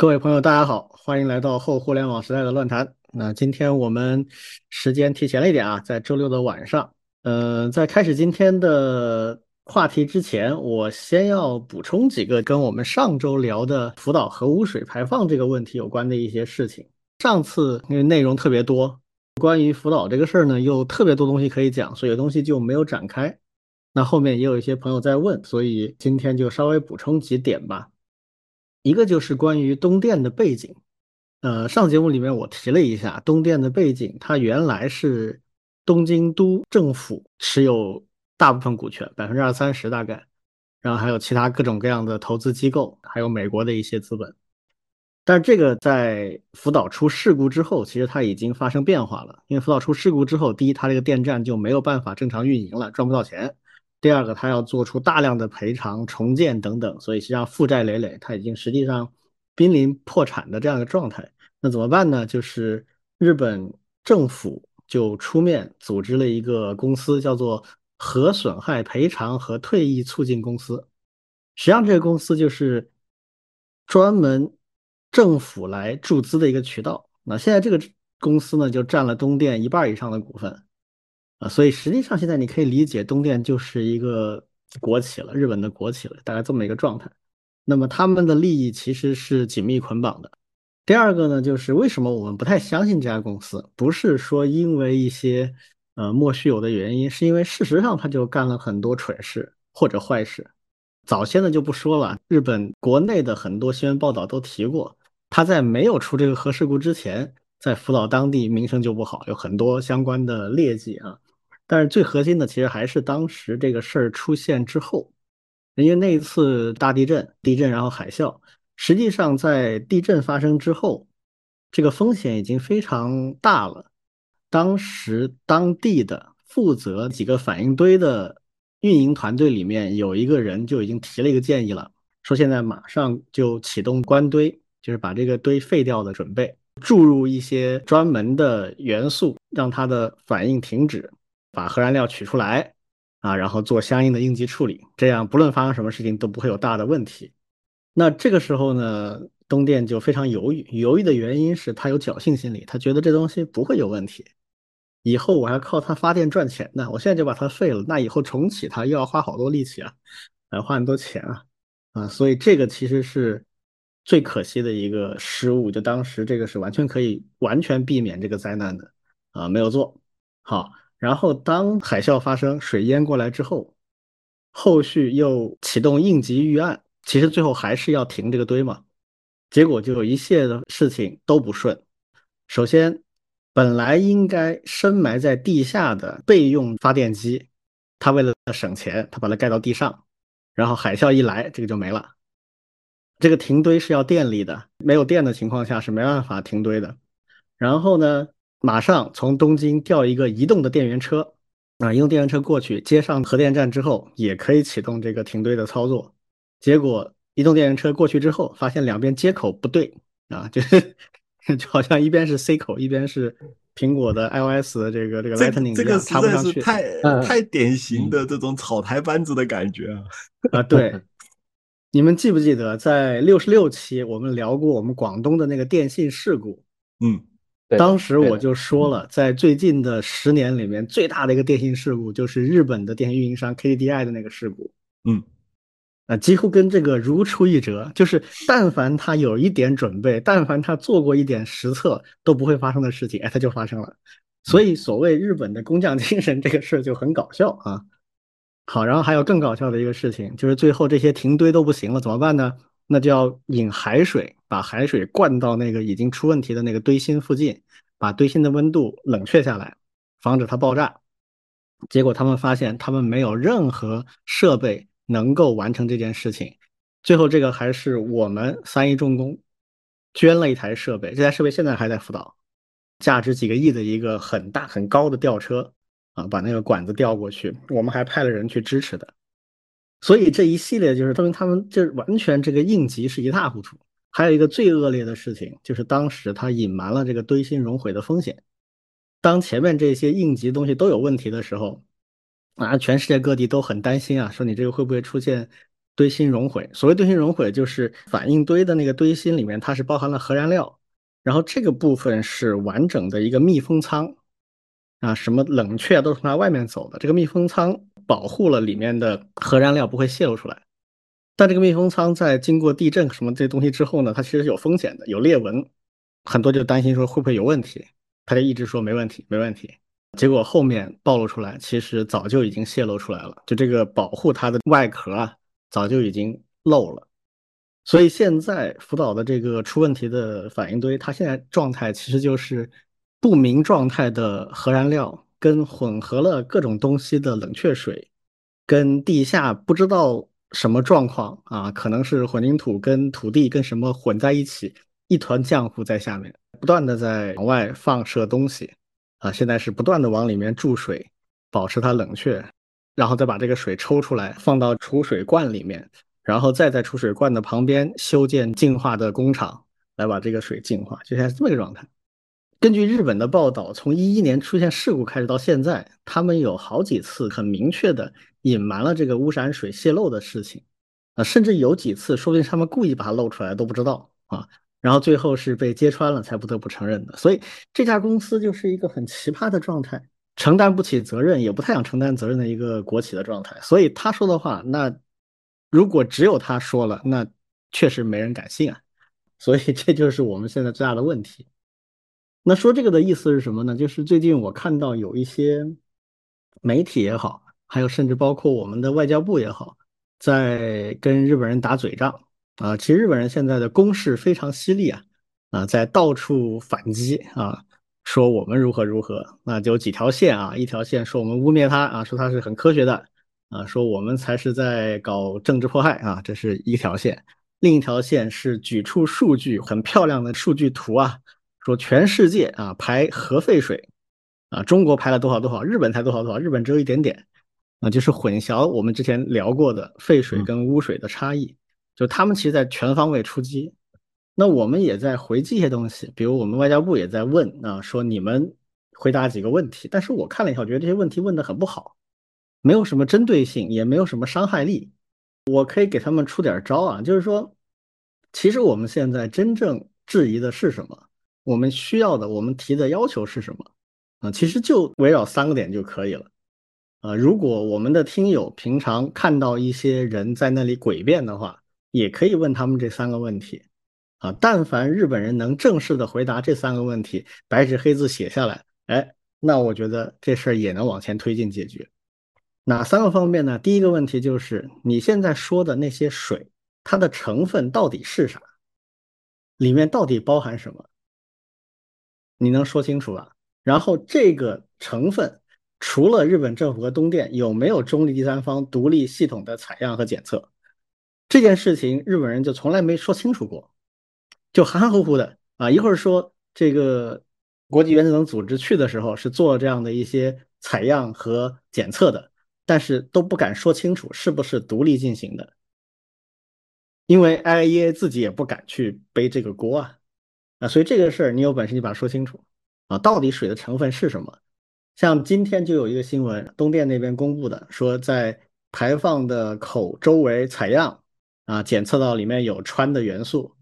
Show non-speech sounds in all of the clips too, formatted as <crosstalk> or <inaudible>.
各位朋友，大家好，欢迎来到后互联网时代的乱谈。那今天我们时间提前了一点啊，在周六的晚上。呃，在开始今天的话题之前，我先要补充几个跟我们上周聊的福岛核污水排放这个问题有关的一些事情。上次因为内容特别多，关于福岛这个事儿呢，又特别多东西可以讲，所以有东西就没有展开。那后面也有一些朋友在问，所以今天就稍微补充几点吧。一个就是关于东电的背景，呃，上节目里面我提了一下东电的背景，它原来是东京都政府持有大部分股权，百分之二三十大概，然后还有其他各种各样的投资机构，还有美国的一些资本。但是这个在福岛出事故之后，其实它已经发生变化了，因为福岛出事故之后，第一，它这个电站就没有办法正常运营了，赚不到钱。第二个，他要做出大量的赔偿、重建等等，所以实际上负债累累，他已经实际上濒临破产的这样一个状态。那怎么办呢？就是日本政府就出面组织了一个公司，叫做核损害赔偿和退役促进公司。实际上，这个公司就是专门政府来注资的一个渠道。那现在这个公司呢，就占了东电一半以上的股份。啊，所以实际上现在你可以理解东电就是一个国企了，日本的国企了，大概这么一个状态。那么他们的利益其实是紧密捆绑的。第二个呢，就是为什么我们不太相信这家公司？不是说因为一些呃莫须有的原因，是因为事实上他就干了很多蠢事或者坏事。早先的就不说了，日本国内的很多新闻报道都提过，他在没有出这个核事故之前，在福岛当地名声就不好，有很多相关的劣迹啊。但是最核心的其实还是当时这个事儿出现之后，因为那一次大地震、地震然后海啸，实际上在地震发生之后，这个风险已经非常大了。当时当地的负责几个反应堆的运营团队里面有一个人就已经提了一个建议了，说现在马上就启动关堆，就是把这个堆废掉的准备，注入一些专门的元素，让它的反应停止。把核燃料取出来啊，然后做相应的应急处理，这样不论发生什么事情都不会有大的问题。那这个时候呢，东电就非常犹豫，犹豫的原因是他有侥幸心理，他觉得这东西不会有问题，以后我还靠它发电赚钱呢，我现在就把它废了，那以后重启它又要花好多力气啊，还花很多钱啊，啊，所以这个其实是最可惜的一个失误，就当时这个是完全可以完全避免这个灾难的啊，没有做好。然后，当海啸发生、水淹过来之后，后续又启动应急预案，其实最后还是要停这个堆嘛。结果就有一切的事情都不顺。首先，本来应该深埋在地下的备用发电机，它为了省钱，它把它盖到地上。然后海啸一来，这个就没了。这个停堆是要电力的，没有电的情况下是没办法停堆的。然后呢？马上从东京调一个移动的电源车，啊，移动电源车过去接上核电站之后，也可以启动这个停堆的操作。结果移动电源车过去之后，发现两边接口不对，啊，<laughs> 就是就好像一边是 C 口，一边是苹果的 iOS 的这个这个 Lightning 这个插不上去，太太典型的这种草台班子的感觉啊！啊，对，你们记不记得在六十六期我们聊过我们广东的那个电信事故？嗯。当时我就说了，在最近的十年里面，最大的一个电信事故就是日本的电信运营商 KDDI 的那个事故。嗯，啊，几乎跟这个如出一辙，就是但凡他有一点准备，但凡他做过一点实测，都不会发生的事情，哎，他就发生了。所以，所谓日本的工匠精神 <laughs> 这个事儿就很搞笑啊。好，然后还有更搞笑的一个事情，就是最后这些停堆都不行了，怎么办呢？那就要引海水，把海水灌到那个已经出问题的那个堆芯附近，把堆芯的温度冷却下来，防止它爆炸。结果他们发现，他们没有任何设备能够完成这件事情。最后，这个还是我们三一重工捐了一台设备，这台设备现在还在福岛，价值几个亿的一个很大很高的吊车啊，把那个管子吊过去，我们还派了人去支持的。所以这一系列就是说明他们就完全这个应急是一塌糊涂。还有一个最恶劣的事情，就是当时他隐瞒了这个堆芯熔毁的风险。当前面这些应急东西都有问题的时候，啊，全世界各地都很担心啊，说你这个会不会出现堆芯熔毁。所谓堆芯熔毁，就是反应堆的那个堆芯里面，它是包含了核燃料，然后这个部分是完整的一个密封舱啊，什么冷却都是从它外面走的。这个密封舱保护了里面的核燃料不会泄露出来。但这个密封舱在经过地震什么这东西之后呢，它其实有风险的，有裂纹，很多就担心说会不会有问题，他就一直说没问题，没问题。结果后面暴露出来，其实早就已经泄露出来了。就这个保护它的外壳啊，早就已经漏了。所以现在福岛的这个出问题的反应堆，它现在状态其实就是不明状态的核燃料跟混合了各种东西的冷却水，跟地下不知道什么状况啊，可能是混凝土跟土地跟什么混在一起，一团浆糊在下面，不断的在往外放射东西。啊，现在是不断的往里面注水，保持它冷却，然后再把这个水抽出来，放到储水罐里面，然后再在储水罐的旁边修建净化的工厂，来把这个水净化，就现在是这么一个状态。根据日本的报道，从一一年出现事故开始到现在，他们有好几次很明确的隐瞒了这个污染水泄漏的事情，啊，甚至有几次说不定他们故意把它漏出来都不知道啊。然后最后是被揭穿了，才不得不承认的。所以这家公司就是一个很奇葩的状态，承担不起责任，也不太想承担责任的一个国企的状态。所以他说的话，那如果只有他说了，那确实没人敢信啊。所以这就是我们现在最大的问题。那说这个的意思是什么呢？就是最近我看到有一些媒体也好，还有甚至包括我们的外交部也好，在跟日本人打嘴仗。啊，其实日本人现在的攻势非常犀利啊，啊，在到处反击啊，说我们如何如何，那就几条线啊，一条线说我们污蔑他啊，说他是很科学的啊，说我们才是在搞政治迫害啊，这是一条线，另一条线是举出数据，很漂亮的数据图啊，说全世界啊排核废水啊，中国排了多少多少，日本才多少多少，日本只有一点点啊，就是混淆我们之前聊过的废水跟污水的差异。就他们其实在全方位出击，那我们也在回击一些东西，比如我们外交部也在问啊，说你们回答几个问题，但是我看了一下，我觉得这些问题问的很不好，没有什么针对性，也没有什么伤害力。我可以给他们出点招啊，就是说，其实我们现在真正质疑的是什么？我们需要的，我们提的要求是什么？啊，其实就围绕三个点就可以了。啊，如果我们的听友平常看到一些人在那里诡辩的话，也可以问他们这三个问题，啊，但凡日本人能正式的回答这三个问题，白纸黑字写下来，哎，那我觉得这事儿也能往前推进解决。哪三个方面呢？第一个问题就是你现在说的那些水，它的成分到底是啥？里面到底包含什么？你能说清楚吧？然后这个成分除了日本政府和东电，有没有中立第三方独立系统的采样和检测？这件事情日本人就从来没说清楚过，就含含糊糊的啊。一会儿说这个国际原子能组织去的时候是做这样的一些采样和检测的，但是都不敢说清楚是不是独立进行的，因为 IAEA 自己也不敢去背这个锅啊啊。所以这个事儿你有本事你把它说清楚啊，到底水的成分是什么？像今天就有一个新闻，东电那边公布的，说在排放的口周围采样。啊，检测到里面有氚的元素，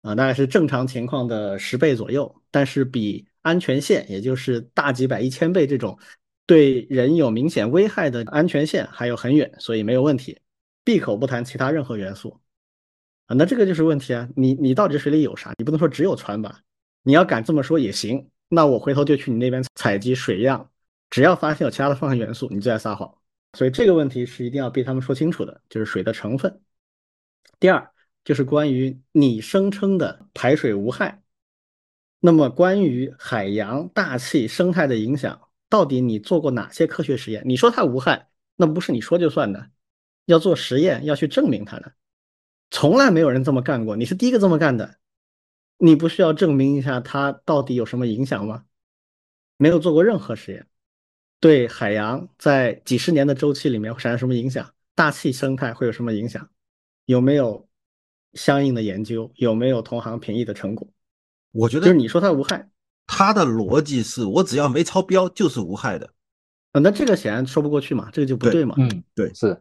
啊，大概是正常情况的十倍左右，但是比安全线，也就是大几百、一千倍这种对人有明显危害的安全线还有很远，所以没有问题。闭口不谈其他任何元素，那这个就是问题啊！你你到底水里有啥？你不能说只有船吧？你要敢这么说也行，那我回头就去你那边采集水样，只要发现有其他的放射元素，你就在撒谎。所以这个问题是一定要被他们说清楚的，就是水的成分。第二就是关于你声称的排水无害，那么关于海洋、大气、生态的影响，到底你做过哪些科学实验？你说它无害，那不是你说就算的，要做实验，要去证明它的，从来没有人这么干过，你是第一个这么干的，你不需要证明一下它到底有什么影响吗？没有做过任何实验，对海洋在几十年的周期里面会产生什么影响？大气生态会有什么影响？有没有相应的研究？有没有同行评议的成果？我觉得就是你说它无害，它的逻辑是我只要没超标就是无害的。啊，那这个显然说不过去嘛，这个就不对嘛。嗯，对，是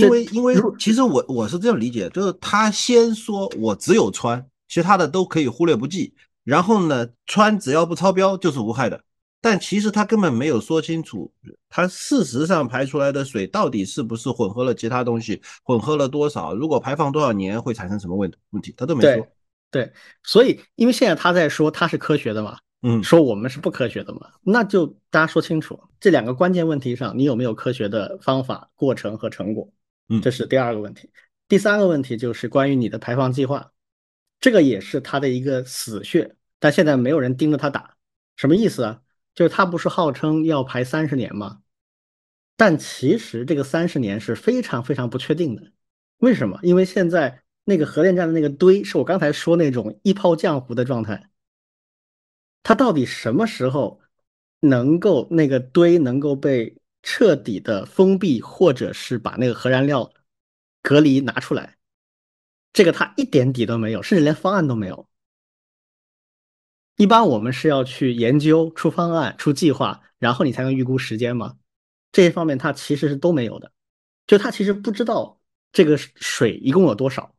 因为因为其实我我是这样理解，就是他先说我只有穿，其他的都可以忽略不计。然后呢，穿只要不超标就是无害的。但其实他根本没有说清楚，他事实上排出来的水到底是不是混合了其他东西，混合了多少，如果排放多少年会产生什么问问题，他都没说。对，所以因为现在他在说他是科学的嘛，嗯，说我们是不科学的嘛，那就大家说清楚这两个关键问题上，你有没有科学的方法、过程和成果？嗯，这是第二个问题。第三个问题就是关于你的排放计划，这个也是他的一个死穴，但现在没有人盯着他打，什么意思啊？就是他不是号称要排三十年吗？但其实这个三十年是非常非常不确定的。为什么？因为现在那个核电站的那个堆是我刚才说那种一泡浆糊的状态，它到底什么时候能够那个堆能够被？彻底的封闭，或者是把那个核燃料隔离拿出来，这个它一点底都没有，甚至连方案都没有。一般我们是要去研究出方案、出计划，然后你才能预估时间嘛。这些方面它其实是都没有的，就它其实不知道这个水一共有多少。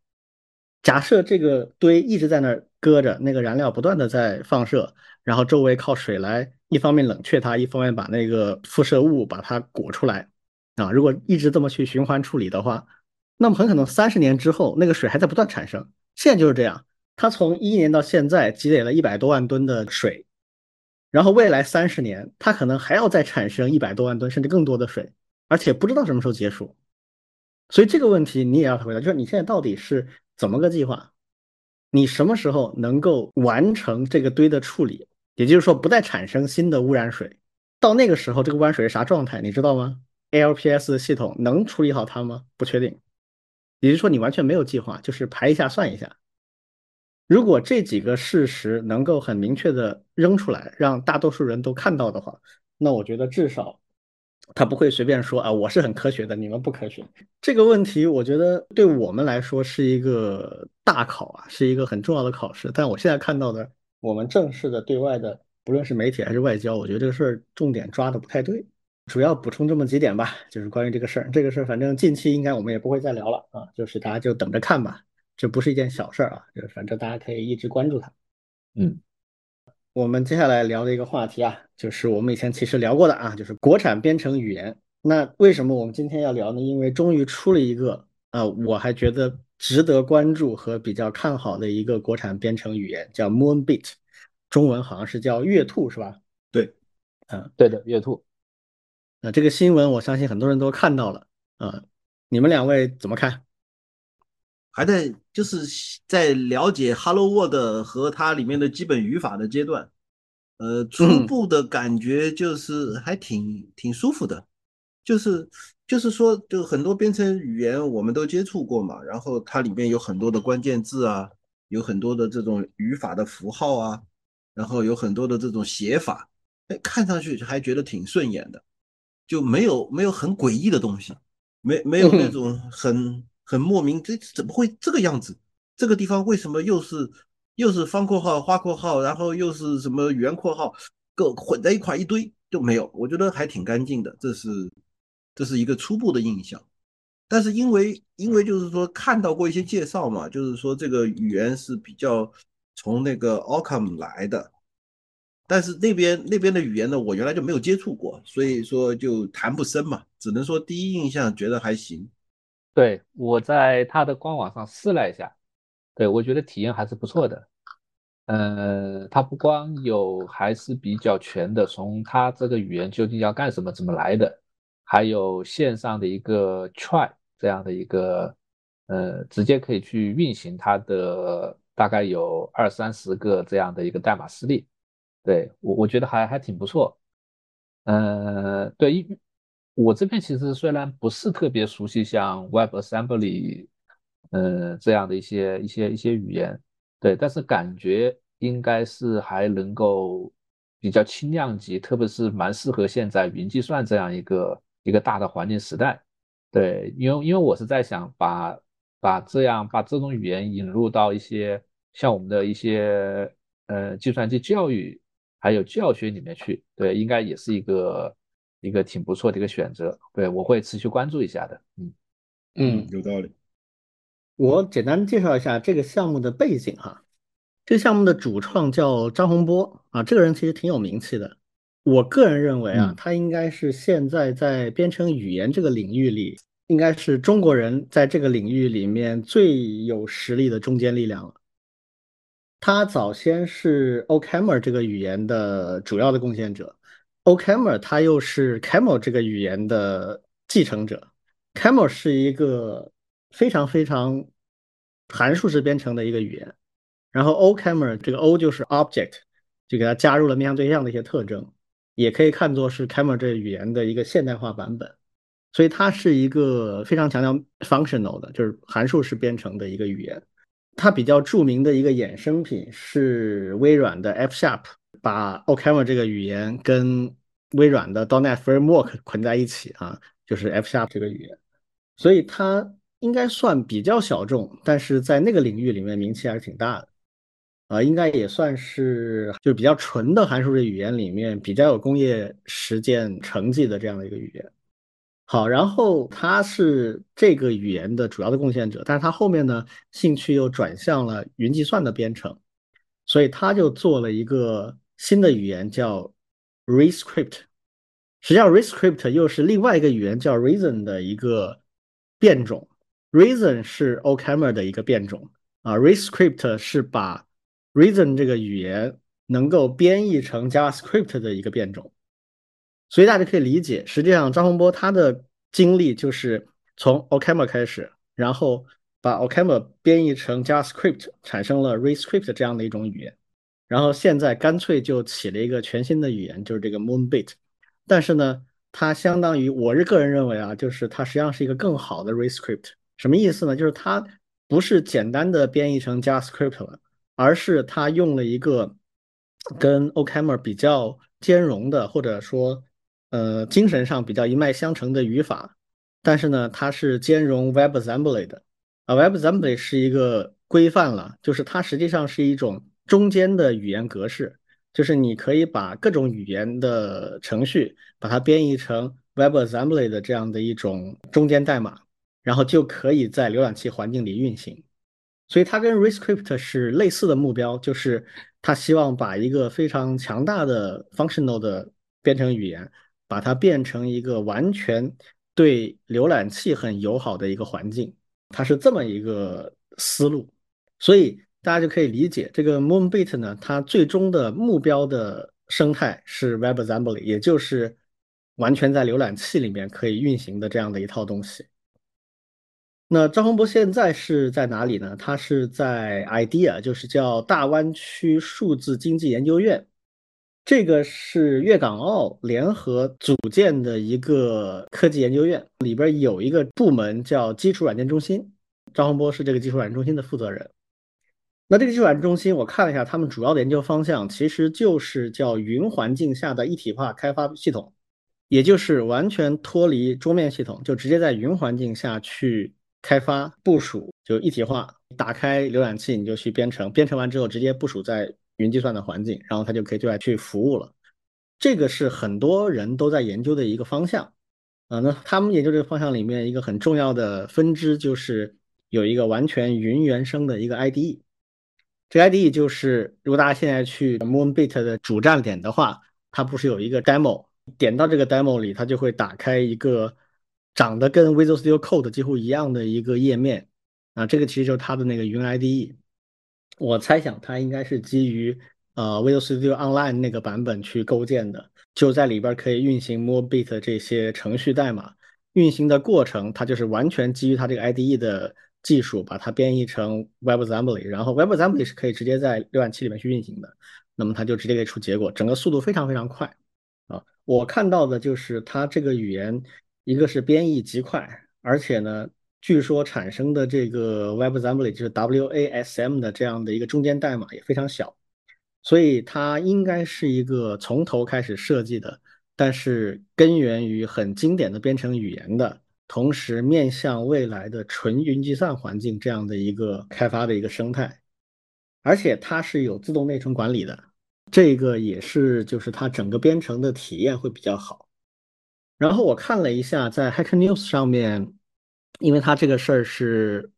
假设这个堆一直在那儿搁着，那个燃料不断的在放射，然后周围靠水来。一方面冷却它，一方面把那个辐射物把它裹出来啊。如果一直这么去循环处理的话，那么很可能三十年之后，那个水还在不断产生。现在就是这样，它从一一年到现在积累了一百多万吨的水，然后未来三十年，它可能还要再产生一百多万吨甚至更多的水，而且不知道什么时候结束。所以这个问题你也要回答，就是你现在到底是怎么个计划？你什么时候能够完成这个堆的处理？也就是说，不再产生新的污染水，到那个时候，这个污染水是啥状态，你知道吗？ALPS 系统能处理好它吗？不确定。也就是说，你完全没有计划，就是排一下算一下。如果这几个事实能够很明确的扔出来，让大多数人都看到的话，那我觉得至少他不会随便说啊，我是很科学的，你们不科学。这个问题，我觉得对我们来说是一个大考啊，是一个很重要的考试。但我现在看到的。我们正式的对外的，不论是媒体还是外交，我觉得这个事儿重点抓的不太对。主要补充这么几点吧，就是关于这个事儿，这个事儿反正近期应该我们也不会再聊了啊，就是大家就等着看吧，这不是一件小事儿啊，就是反正大家可以一直关注它。嗯，我们接下来聊的一个话题啊，就是我们以前其实聊过的啊，就是国产编程语言。那为什么我们今天要聊呢？因为终于出了一个啊，我还觉得。值得关注和比较看好的一个国产编程语言叫 Moonbit，中文好像是叫月兔，是吧？对，嗯，对的，月兔。那这个新闻我相信很多人都看到了啊，你们两位怎么看？还在就是在了解 Hello World 和它里面的基本语法的阶段，呃，初步的感觉就是还挺挺舒服的，就是。就是说，就很多编程语言我们都接触过嘛，然后它里面有很多的关键字啊，有很多的这种语法的符号啊，然后有很多的这种写法，哎，看上去还觉得挺顺眼的，就没有没有很诡异的东西，没没有那种很很莫名，这怎么会这个样子？这个地方为什么又是又是方括号、花括号，然后又是什么圆括号，各混在一块一堆就没有？我觉得还挺干净的，这是。这是一个初步的印象，但是因为因为就是说看到过一些介绍嘛，就是说这个语言是比较从那个 Ocam 来的，但是那边那边的语言呢，我原来就没有接触过，所以说就谈不深嘛，只能说第一印象觉得还行。对我在他的官网上试了一下，对我觉得体验还是不错的。呃，它不光有还是比较全的，从它这个语言究竟要干什么，怎么来的。还有线上的一个 try 这样的一个，呃，直接可以去运行它的大概有二三十个这样的一个代码示例，对我我觉得还还挺不错。呃，对，我这边其实虽然不是特别熟悉像 WebAssembly，呃这样的一些一些一些语言，对，但是感觉应该是还能够比较轻量级，特别是蛮适合现在云计算这样一个。一个大的环境时代，对，因为因为我是在想把把这样把这种语言引入到一些像我们的一些呃计算机教育还有教学里面去，对，应该也是一个一个挺不错的一个选择，对我会持续关注一下的，嗯嗯，有道理。我简单介绍一下这个项目的背景哈。这个项目的主创叫张洪波啊，这个人其实挺有名气的。我个人认为啊，他应该是现在在编程语言这个领域里，应该是中国人在这个领域里面最有实力的中坚力量了。他早先是 OCaml 这个语言的主要的贡献者，OCaml 他又是 Camel 这个语言的继承者。Camel 是一个非常非常函数式编程的一个语言，然后 OCaml 这个 O 就是 Object，就给它加入了面向对象的一些特征，也可以看作是 Camel 这个语言的一个现代化版本。所以它是一个非常强调 functional 的，就是函数式编程的一个语言。它比较著名的一个衍生品是微软的 F Sharp，把 OCaml 这个语言跟微软的 .NET Framework 捆在一起啊，就是 F Sharp 这个语言。所以它应该算比较小众，但是在那个领域里面名气还是挺大的，啊，应该也算是就比较纯的函数式语言里面比较有工业实践成绩的这样的一个语言。好，然后他是这个语言的主要的贡献者，但是他后面呢兴趣又转向了云计算的编程，所以他就做了一个新的语言叫 Rescript。实际上，Rescript 又是另外一个语言叫 Reason 的一个。变种，Reason 是 OCaml 的一个变种啊，Rescript 是把 Reason 这个语言能够编译成 JavaScript 的一个变种，所以大家可以理解，实际上张洪波他的经历就是从 OCaml 开始，然后把 OCaml 编译成 JavaScript，产生了 Rescript 这样的一种语言，然后现在干脆就起了一个全新的语言，就是这个 Moonbit，但是呢。它相当于，我是个人认为啊，就是它实际上是一个更好的 Rescript。什么意思呢？就是它不是简单的编译成 JavaScript 了，而是它用了一个跟 OCaml 比较兼容的，或者说呃精神上比较一脉相承的语法。但是呢，它是兼容 WebAssembly 的啊，WebAssembly 是一个规范了，就是它实际上是一种中间的语言格式。就是你可以把各种语言的程序，把它编译成 WebAssembly 的这样的一种中间代码，然后就可以在浏览器环境里运行。所以它跟 Rescript 是类似的目标，就是它希望把一个非常强大的 functional 的编程语言，把它变成一个完全对浏览器很友好的一个环境。它是这么一个思路，所以。大家就可以理解，这个 Moonbit 呢，它最终的目标的生态是 WebAssembly，也就是完全在浏览器里面可以运行的这样的一套东西。那张宏博现在是在哪里呢？他是在 IDEA，就是叫大湾区数字经济研究院，这个是粤港澳联合组建的一个科技研究院，里边有一个部门叫基础软件中心，张宏波是这个基础软件中心的负责人。那这个基础软件中心，我看了一下，他们主要的研究方向其实就是叫云环境下的一体化开发系统，也就是完全脱离桌面系统，就直接在云环境下去开发部署，就一体化。打开浏览器，你就去编程，编程完之后直接部署在云计算的环境，然后它就可以对外去服务了。这个是很多人都在研究的一个方向啊。那他们研究这个方向里面一个很重要的分支就是有一个完全云原生的一个 IDE。这个 IDE 就是，如果大家现在去 Moonbit 的主站点的话，它不是有一个 demo，点到这个 demo 里，它就会打开一个长得跟 Visual Studio Code 几乎一样的一个页面。啊，这个其实就是它的那个云 IDE。我猜想它应该是基于呃 Visual Studio Online 那个版本去构建的，就在里边可以运行 Moonbit 这些程序代码。运行的过程，它就是完全基于它这个 IDE 的。技术把它编译成 WebAssembly，然后 WebAssembly 是可以直接在浏览器里面去运行的，那么它就直接给出结果，整个速度非常非常快啊！我看到的就是它这个语言，一个是编译极快，而且呢，据说产生的这个 WebAssembly 就是 WASM 的这样的一个中间代码也非常小，所以它应该是一个从头开始设计的，但是根源于很经典的编程语言的。同时面向未来的纯云计算环境这样的一个开发的一个生态，而且它是有自动内存管理的，这个也是就是它整个编程的体验会比较好。然后我看了一下在 Hacker News 上面因为它这个事儿是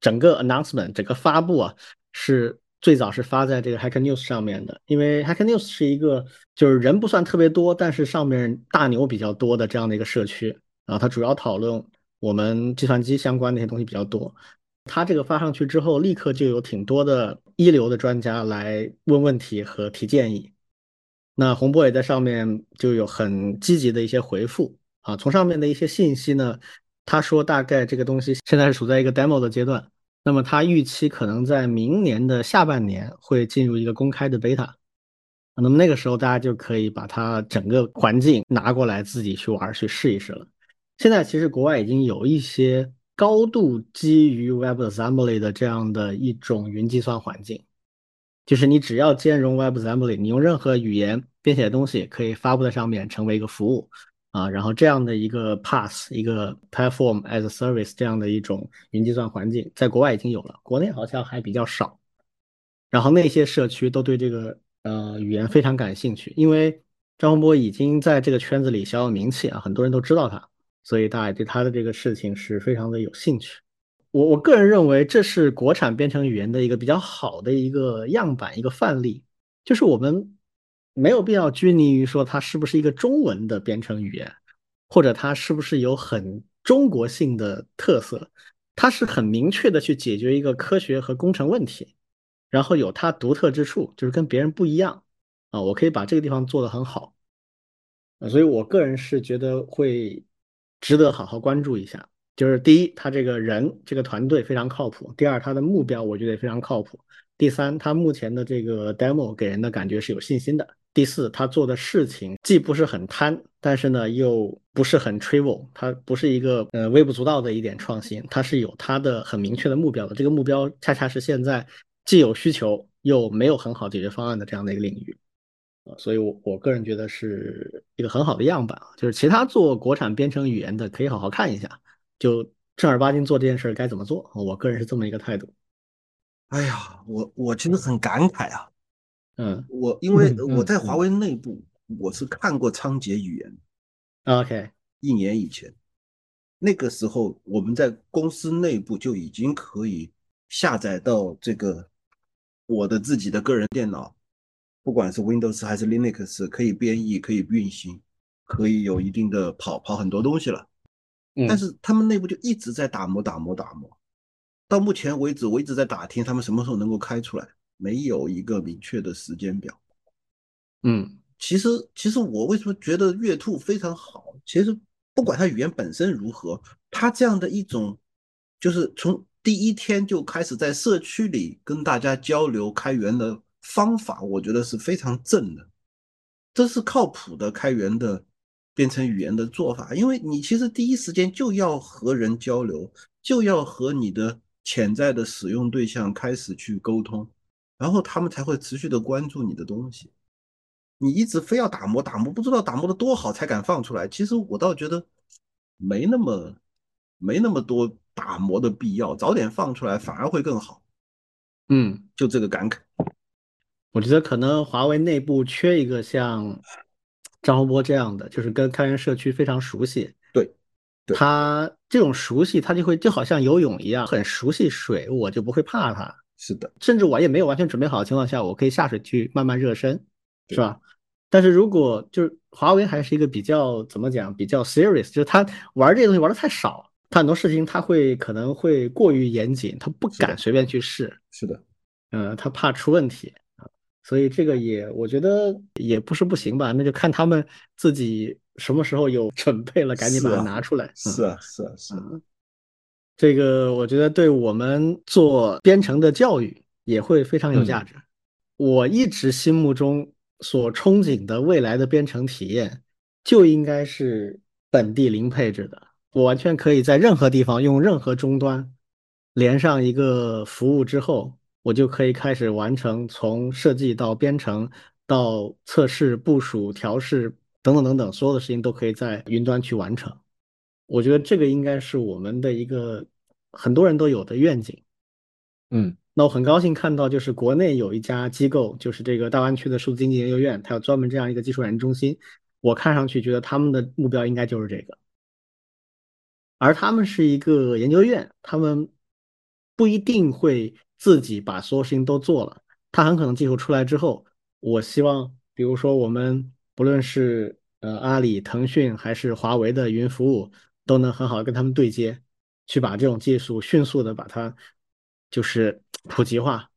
整个 announcement 整个发布啊，是最早是发在这个 Hacker News 上面的。因为 Hacker News 是一个就是人不算特别多，但是上面大牛比较多的这样的一个社区啊，它主要讨论我们计算机相关那些东西比较多。它这个发上去之后，立刻就有挺多的一流的专家来问问题和提建议。那洪波也在上面就有很积极的一些回复啊。从上面的一些信息呢，他说大概这个东西现在是处在一个 demo 的阶段，那么他预期可能在明年的下半年会进入一个公开的 beta。那么那个时候大家就可以把它整个环境拿过来自己去玩去试一试了。现在其实国外已经有一些高度基于 WebAssembly 的这样的一种云计算环境。就是你只要兼容 WebAssembly，你用任何语言编写的东西可以发布在上面，成为一个服务啊。然后这样的一个 Pass 一个 Platform as a Service 这样的一种云计算环境，在国外已经有了，国内好像还比较少。然后那些社区都对这个呃语言非常感兴趣，因为张洪波已经在这个圈子里小有名气啊，很多人都知道他，所以大家对他的这个事情是非常的有兴趣。我我个人认为，这是国产编程语言的一个比较好的一个样板、一个范例。就是我们没有必要拘泥于说它是不是一个中文的编程语言，或者它是不是有很中国性的特色。它是很明确的去解决一个科学和工程问题，然后有它独特之处，就是跟别人不一样啊。我可以把这个地方做得很好，所以我个人是觉得会值得好好关注一下。就是第一，他这个人这个团队非常靠谱；第二，他的目标我觉得也非常靠谱；第三，他目前的这个 demo 给人的感觉是有信心的；第四，他做的事情既不是很贪，但是呢又不是很 trivial，他不是一个呃微不足道的一点创新，他是有他的很明确的目标的。这个目标恰恰是现在既有需求又没有很好解决方案的这样的一个领域啊，所以我我个人觉得是一个很好的样板啊，就是其他做国产编程语言的可以好好看一下。就正儿八经做这件事该怎么做？我个人是这么一个态度。哎呀，我我真的很感慨啊。嗯，我因为我在华为内部，我是看过仓颉语言。OK，一年以前，那个时候我们在公司内部就已经可以下载到这个我的自己的个人电脑，不管是 Windows 还是 Linux，可以编译、可以运行、可以有一定的跑跑很多东西了。但是他们内部就一直在打磨、打磨、打磨，到目前为止，我一直在打听他们什么时候能够开出来，没有一个明确的时间表。嗯，其实，其实我为什么觉得月兔非常好？其实不管它语言本身如何，它这样的一种，就是从第一天就开始在社区里跟大家交流开源的方法，我觉得是非常正的，这是靠谱的开源的。编程语言的做法，因为你其实第一时间就要和人交流，就要和你的潜在的使用对象开始去沟通，然后他们才会持续的关注你的东西。你一直非要打磨打磨，不知道打磨的多好才敢放出来。其实我倒觉得没那么没那么多打磨的必要，早点放出来反而会更好。嗯，就这个感慨。我觉得可能华为内部缺一个像。张洪波这样的，就是跟开源社区非常熟悉。对，他这种熟悉，他就会就好像游泳一样，很熟悉水，我就不会怕他。是的，甚至我也没有完全准备好的情况下，我可以下水去慢慢热身，是吧？但是如果就是华为还是一个比较怎么讲，比较 serious，就是他玩这些东西玩的太少，他很多事情他会可能会过于严谨，他不敢随便去试。是的，嗯，他怕出问题。所以这个也，我觉得也不是不行吧，那就看他们自己什么时候有准备了，赶紧把它拿出来。是啊，是啊，是啊。这个我觉得对我们做编程的教育也会非常有价值。我一直心目中所憧憬的未来的编程体验，就应该是本地零配置的，我完全可以在任何地方用任何终端连上一个服务之后。我就可以开始完成从设计到编程到测试、部署、调试等等等等，所有的事情都可以在云端去完成。我觉得这个应该是我们的一个很多人都有的愿景。嗯，那我很高兴看到，就是国内有一家机构，就是这个大湾区的数字经济研究院，它有专门这样一个技术软件中心。我看上去觉得他们的目标应该就是这个。而他们是一个研究院，他们不一定会自己把所有事情都做了。他很可能技术出来之后，我希望，比如说我们不论是呃阿里、腾讯还是华为的云服务，都能很好的跟他们对接，去把这种技术迅速的把它就是普及化。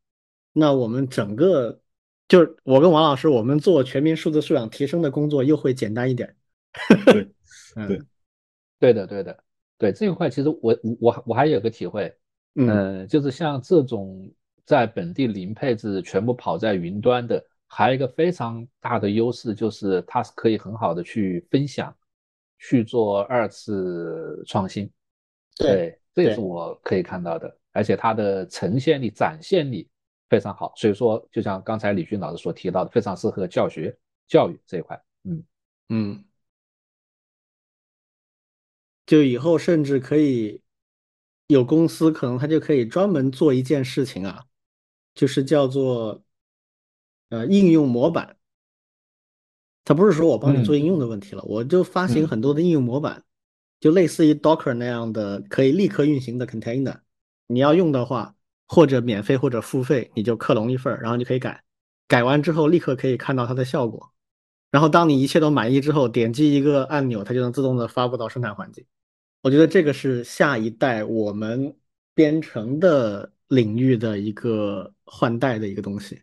那我们整个就是我跟王老师，我们做全民数字素养提升的工作又会简单一点。<laughs> 对，嗯对对的，对的，对这一块，其实我我我还有个体会，嗯呃，就是像这种在本地零配置全部跑在云端的，还有一个非常大的优势，就是它是可以很好的去分享，去做二次创新。对这也是我可以看到的，而且它的呈现力、展现力非常好。所以说，就像刚才李军老师所提到的，非常适合教学、教育这一块。嗯，嗯，就以后甚至可以有公司，可能他就可以专门做一件事情啊，就是叫做呃应用模板。它不是说我帮你做应用的问题了，我就发行嗯很多的应用模板，就类似于 Docker 那样的可以立刻运行的 container。你要用的话，或者免费或者付费，你就克隆一份儿，然后你就可以改，改完之后立刻可以看到它的效果。然后当你一切都满意之后，点击一个按钮，它就能自动的发布到生产环境。我觉得这个是下一代我们编程的领域的一个换代的一个东西。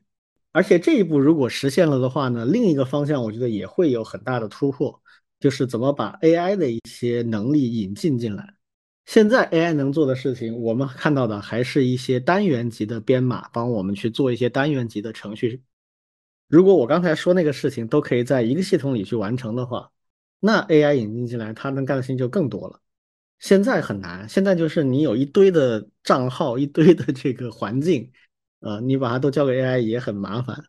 而且这一步如果实现了的话呢，另一个方向我觉得也会有很大的突破，就是怎么把 AI 的一些能力引进进来。现在 AI 能做的事情，我们看到的还是一些单元级的编码，帮我们去做一些单元级的程序。如果我刚才说那个事情都可以在一个系统里去完成的话，那 AI 引进进来，它能干的事情就更多了。现在很难，现在就是你有一堆的账号，一堆的这个环境，呃，你把它都交给 AI 也很麻烦。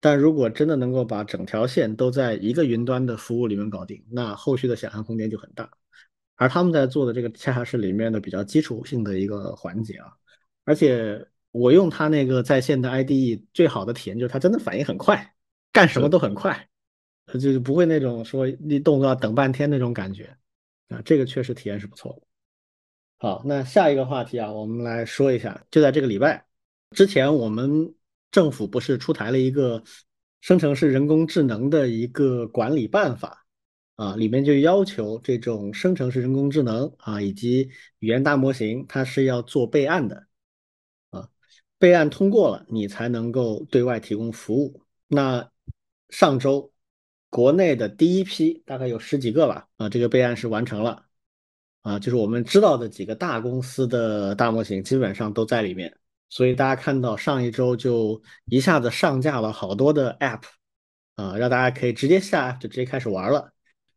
但如果真的能够把整条线都在一个云端的服务里面搞定，那后续的想象空间就很大。而他们在做的这个恰恰是里面的比较基础性的一个环节啊，而且我用它那个在线的 IDE 最好的体验就是它真的反应很快，干什么都很快，呃就是不会那种说你动作要等半天那种感觉啊，这个确实体验是不错的。好，那下一个话题啊，我们来说一下，就在这个礼拜之前，我们政府不是出台了一个生成式人工智能的一个管理办法。啊，里面就要求这种生成式人工智能啊，以及语言大模型，它是要做备案的，啊，备案通过了，你才能够对外提供服务。那上周国内的第一批大概有十几个吧，啊，这个备案是完成了，啊，就是我们知道的几个大公司的大模型基本上都在里面，所以大家看到上一周就一下子上架了好多的 App，啊，让大家可以直接下就直接开始玩了。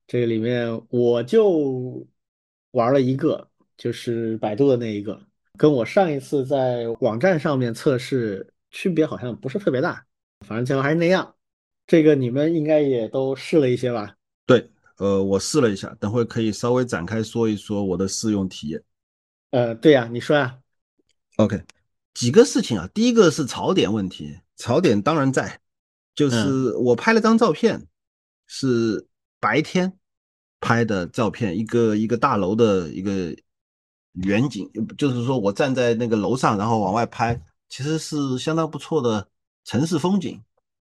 这个里面我就玩了一个，就是百度的那一个，跟我上一次在网站上面测试区别好像不是特别大，反正结果还是那样。这个你们应该也都试了一些吧？对，呃，我试了一下，等会可以稍微展开说一说我的试用体验。呃，对呀、你说呀、OK，几个事情啊，第一个是槽点问题，槽点当然在，就是我拍了张照片，是白天拍的照片，一个一个大楼的一个远景，就是说我站在那个楼上，然后往外拍，其实是相当不错的城市风景。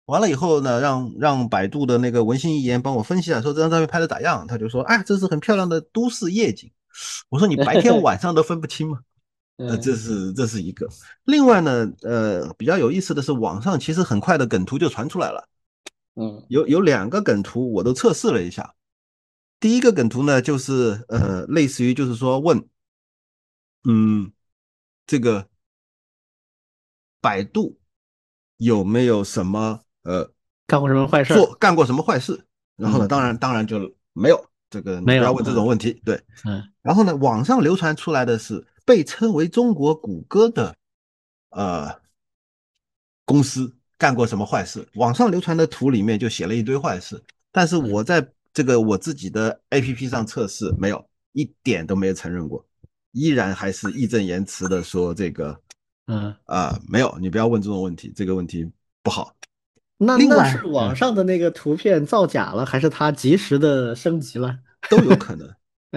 完了以后呢，让让百度的那个文心一言帮我分析啊，说这张照片拍的咋样？他就说，哎，这是很漂亮的都市夜景。我说你白天 <laughs> 晚上都分不清吗？呃，嗯这是这是一个。另外呢，呃，比较有意思的是，网上其实很快的梗图就传出来了，嗯有有两个梗图我都测试了一下。第一个梗图呢，就是呃，类似于就是说问，嗯，这个百度有没有什么呃干过什么坏事？做干过什么坏事？然后呢，嗯当然当然就没有这个，没有不要问这种问题。对，嗯然后呢，网上流传出来的是被称为中国谷歌的呃公司干过什么坏事？网上流传的图里面就写了一堆坏事，但是我在这个我自己的 APP 上测试，没有一点都没有承认过，依然还是义正言辞的说这个嗯，啊、没有，你不要问这种问题，这个问题不好。那那另外是网上的那个图片造假了，还是它及时的升级了？<laughs> 都有可能。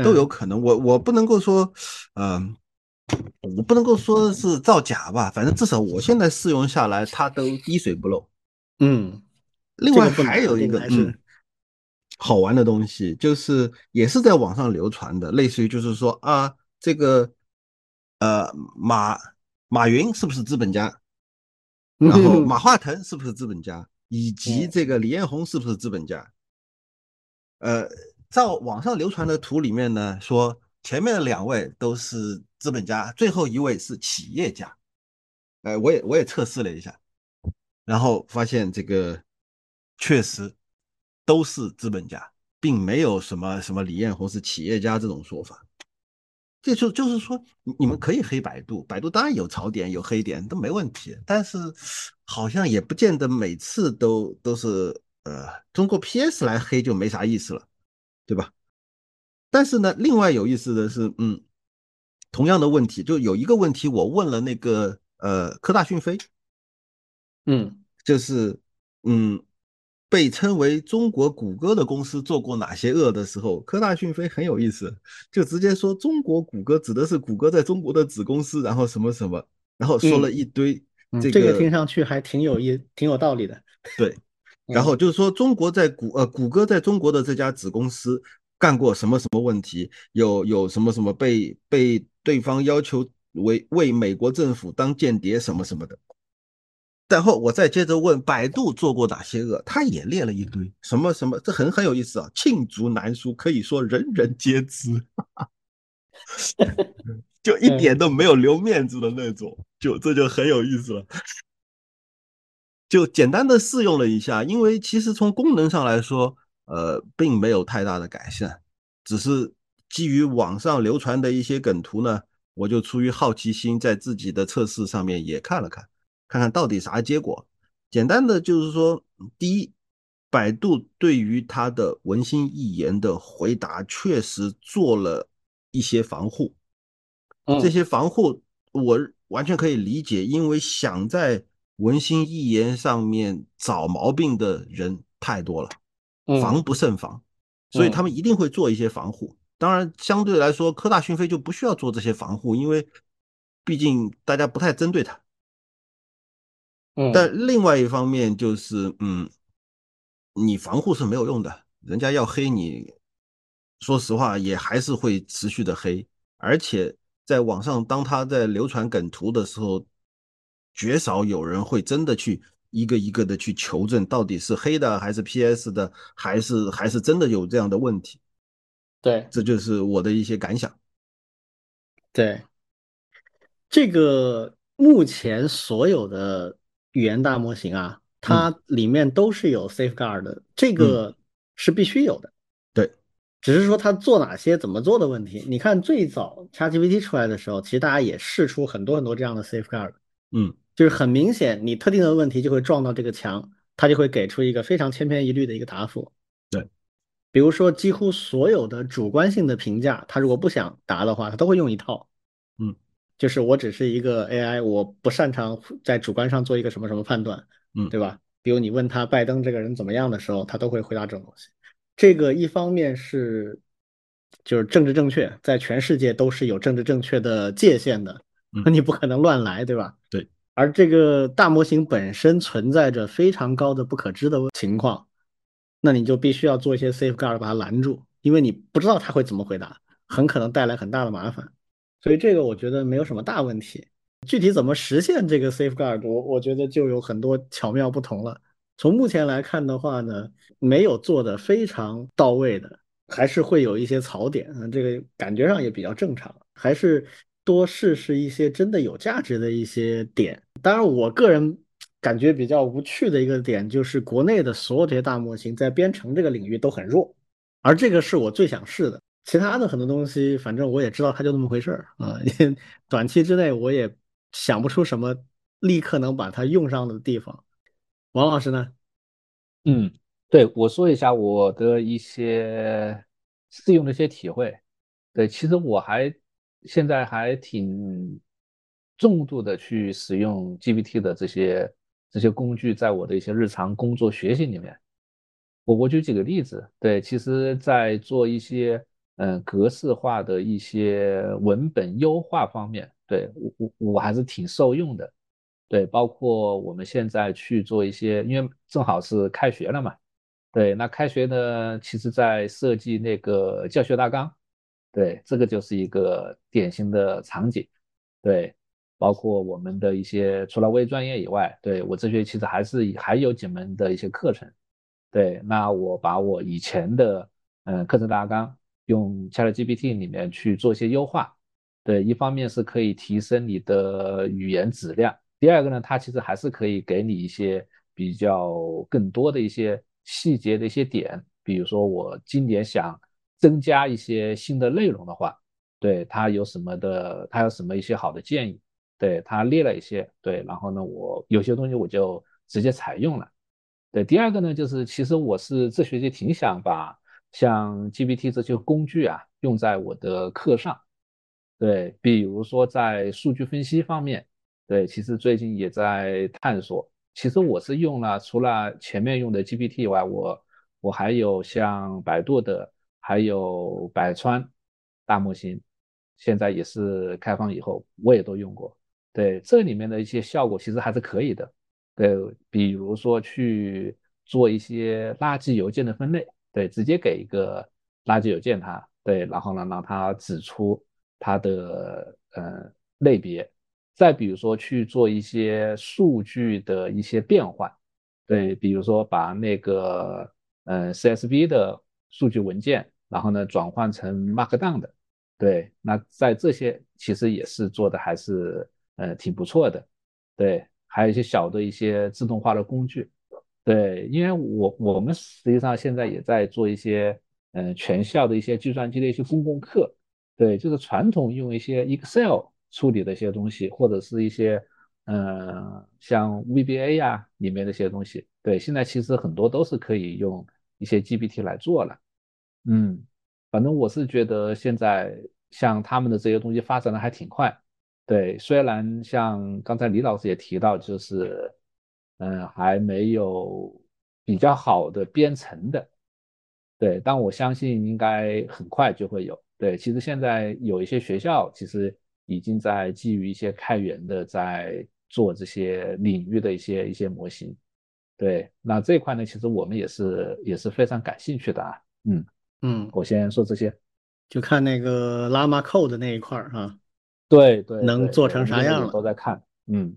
都有可能。我我不能够说，嗯，我不能够说是造假吧，反正至少我现在试用下来，它都滴水不漏。嗯，另外还有一个嗯好玩的东西，就是也是在网上流传的，类似于就是说啊，这个呃马马云是不是资本家？然后马化腾是不是资本家？以及这个李彦宏是不是资本家？呃，照网上流传的图里面呢，说前面的两位都是资本家，最后一位是企业家。哎，我也我也测试了一下，然后发现这个确实都是资本家，并没有什么什么李彦宏是企业家这种说法。这就就是说，你们可以黑百度，百度当然有槽点、有黑点都没问题，但是好像也不见得每次都都是呃，通过 PS 来黑就没啥意思了，对吧？但是呢，另外有意思的是，嗯，同样的问题，就有一个问题，我问了那个呃科大讯飞，嗯，就是嗯。被称为中国谷歌的公司做过哪些恶的时候，科大讯飞很有意思，就直接说中国谷歌指的是谷歌在中国的子公司，然后什么什么，然后说了一堆。这个听上去还挺有意，挺有道理的。对，然后就是说中国在谷呃谷歌在中国的这家子公司干过什么什么问题，有有什么什么被被对方要求为为美国政府当间谍什么什么的。然后我再接着问百度做过哪些恶，他也列了一堆什么什么，这很很有意思啊，罄竹难书，可以说人人皆知，<laughs> 就一点都没有留面子的那种，就这就很有意思了。就简单的试用了一下，因为其实从功能上来说，呃，并没有太大的改善，只是基于网上流传的一些梗图呢，我就出于好奇心，在自己的测试上面也看了看。看看到底啥结果？简单的就是说，第一，百度对于它的文心一言的回答确实做了一些防护。这些防护我完全可以理解，因为想在文心一言上面找毛病的人太多了，防不胜防，所以他们一定会做一些防护。当然，相对来说，科大讯飞就不需要做这些防护，因为毕竟大家不太针对它。但另外一方面就是，嗯，你防护是没有用的，人家要黑你，说实话也还是会持续的黑，而且在网上当他在流传梗图的时候，绝少有人会真的去一个一个的去求证到底是黑的还是 PS 的，还是还是真的有这样的问题。对，这就是我的一些感想。对，这个目前所有的。语言大模型啊，它里面都是有 safeguard 的，这个是必须有的。对，只是说它做哪些、怎么做的问题。你看最早 ChatGPT 出来的时候，其实大家也试出很多很多这样的 safeguard。嗯，就是很明显，你特定的问题就会撞到这个墙，它就会给出一个非常千篇一律的一个答复。对，比如说几乎所有的主观性的评价，它如果不想答的话，它都会用一套。嗯。就是我只是一个 AI，我不擅长在主观上做一个什么什么判断，嗯，对吧？比如你问他拜登这个人怎么样的时候，他都会回答这种东西。这个一方面是就是政治正确，在全世界都是有政治正确的界限的，那你不可能乱来，对吧？对。而这个大模型本身存在着非常高的不可知的情况，那你就必须要做一些 safeguard 把它拦住，因为你不知道他会怎么回答，很可能带来很大的麻烦。所以这个我觉得没有什么大问题，具体怎么实现这个 safeguard，我我觉得就有很多巧妙不同了。从目前来看的话呢，没有做的非常到位的，还是会有一些槽点啊，这个感觉上也比较正常，还是多试试一些真的有价值的一些点。当然，我个人感觉比较无趣的一个点就是国内的所有这些大模型在编程这个领域都很弱，而这个是我最想试的。其他的很多东西，反正我也知道它就那么回事儿啊。<laughs> 短期之内我也想不出什么立刻能把它用上的地方。王老师呢？嗯，对我说一下我的一些试用的一些体会。对，其实我还现在还挺重度的去使用 GPT 的这些这些工具，在我的一些日常工作学习里面。我我举几个例子。对，其实，在做一些嗯格式化的一些文本优化方面，对我我我还是挺受用的。对，包括我们现在去做一些，因为正好是开学了嘛。对，那开学呢，其实在设计那个教学大纲，对，这个就是一个典型的场景。对，包括我们的一些除了微专业以外，对我这学期其实还是还有几门的一些课程。对，那我把我以前的嗯课程大纲用 ChatGPT 里面去做一些优化。对，一方面是可以提升你的语言质量。第二个呢，它其实还是可以给你一些比较更多的一些细节的一些点，比如说我今年想增加一些新的内容的话，对它有什么的，它有什么一些好的建议，对它列了一些，对，然后呢，我有些东西我就直接采用了。对，第二个呢，就是其实我是这学期挺想把像 GPT 这些工具啊用在我的课上，对，比如说在数据分析方面。对，其实最近也在探索。其实我是用了，除了前面用的 GPT 以外，我我还有像百度的，还有百川大模型，现在也是开放以后，我也都用过。对，这里面的一些效果其实还是可以的。对，比如说去做一些垃圾邮件的分类，对，直接给一个垃圾邮件它，对，然后呢让它指出它的呃类别。再比如说去做一些数据的一些变换，对，比如说把那个呃 CSV 的数据文件，然后呢转换成 Markdown 的，对，那在这些其实也是做的还是呃挺不错的，对，还有一些小的一些自动化的工具，对，因为我我们实际上现在也在做一些嗯全校的一些计算机的一些公共课，对，就是传统用一些 Excel。处理的一些东西，或者是一些，嗯，像 VBA 呀里面的一些东西，对，现在其实很多都是可以用一些 GPT 来做了，嗯，反正我是觉得现在像他们的这些东西发展的还挺快，对，虽然像刚才李老师也提到，就是，嗯，还没有比较好的编程的，对，但我相信应该很快就会有，对，其实现在有一些学校其实。已经在基于一些开源的，在做这些领域的一些一些模型，对，那这块呢，其实我们也是也是非常感兴趣的啊，嗯嗯，我先说这些，就看那个 Llama Code 那一块儿啊，对对，能做成啥样了都在看，嗯，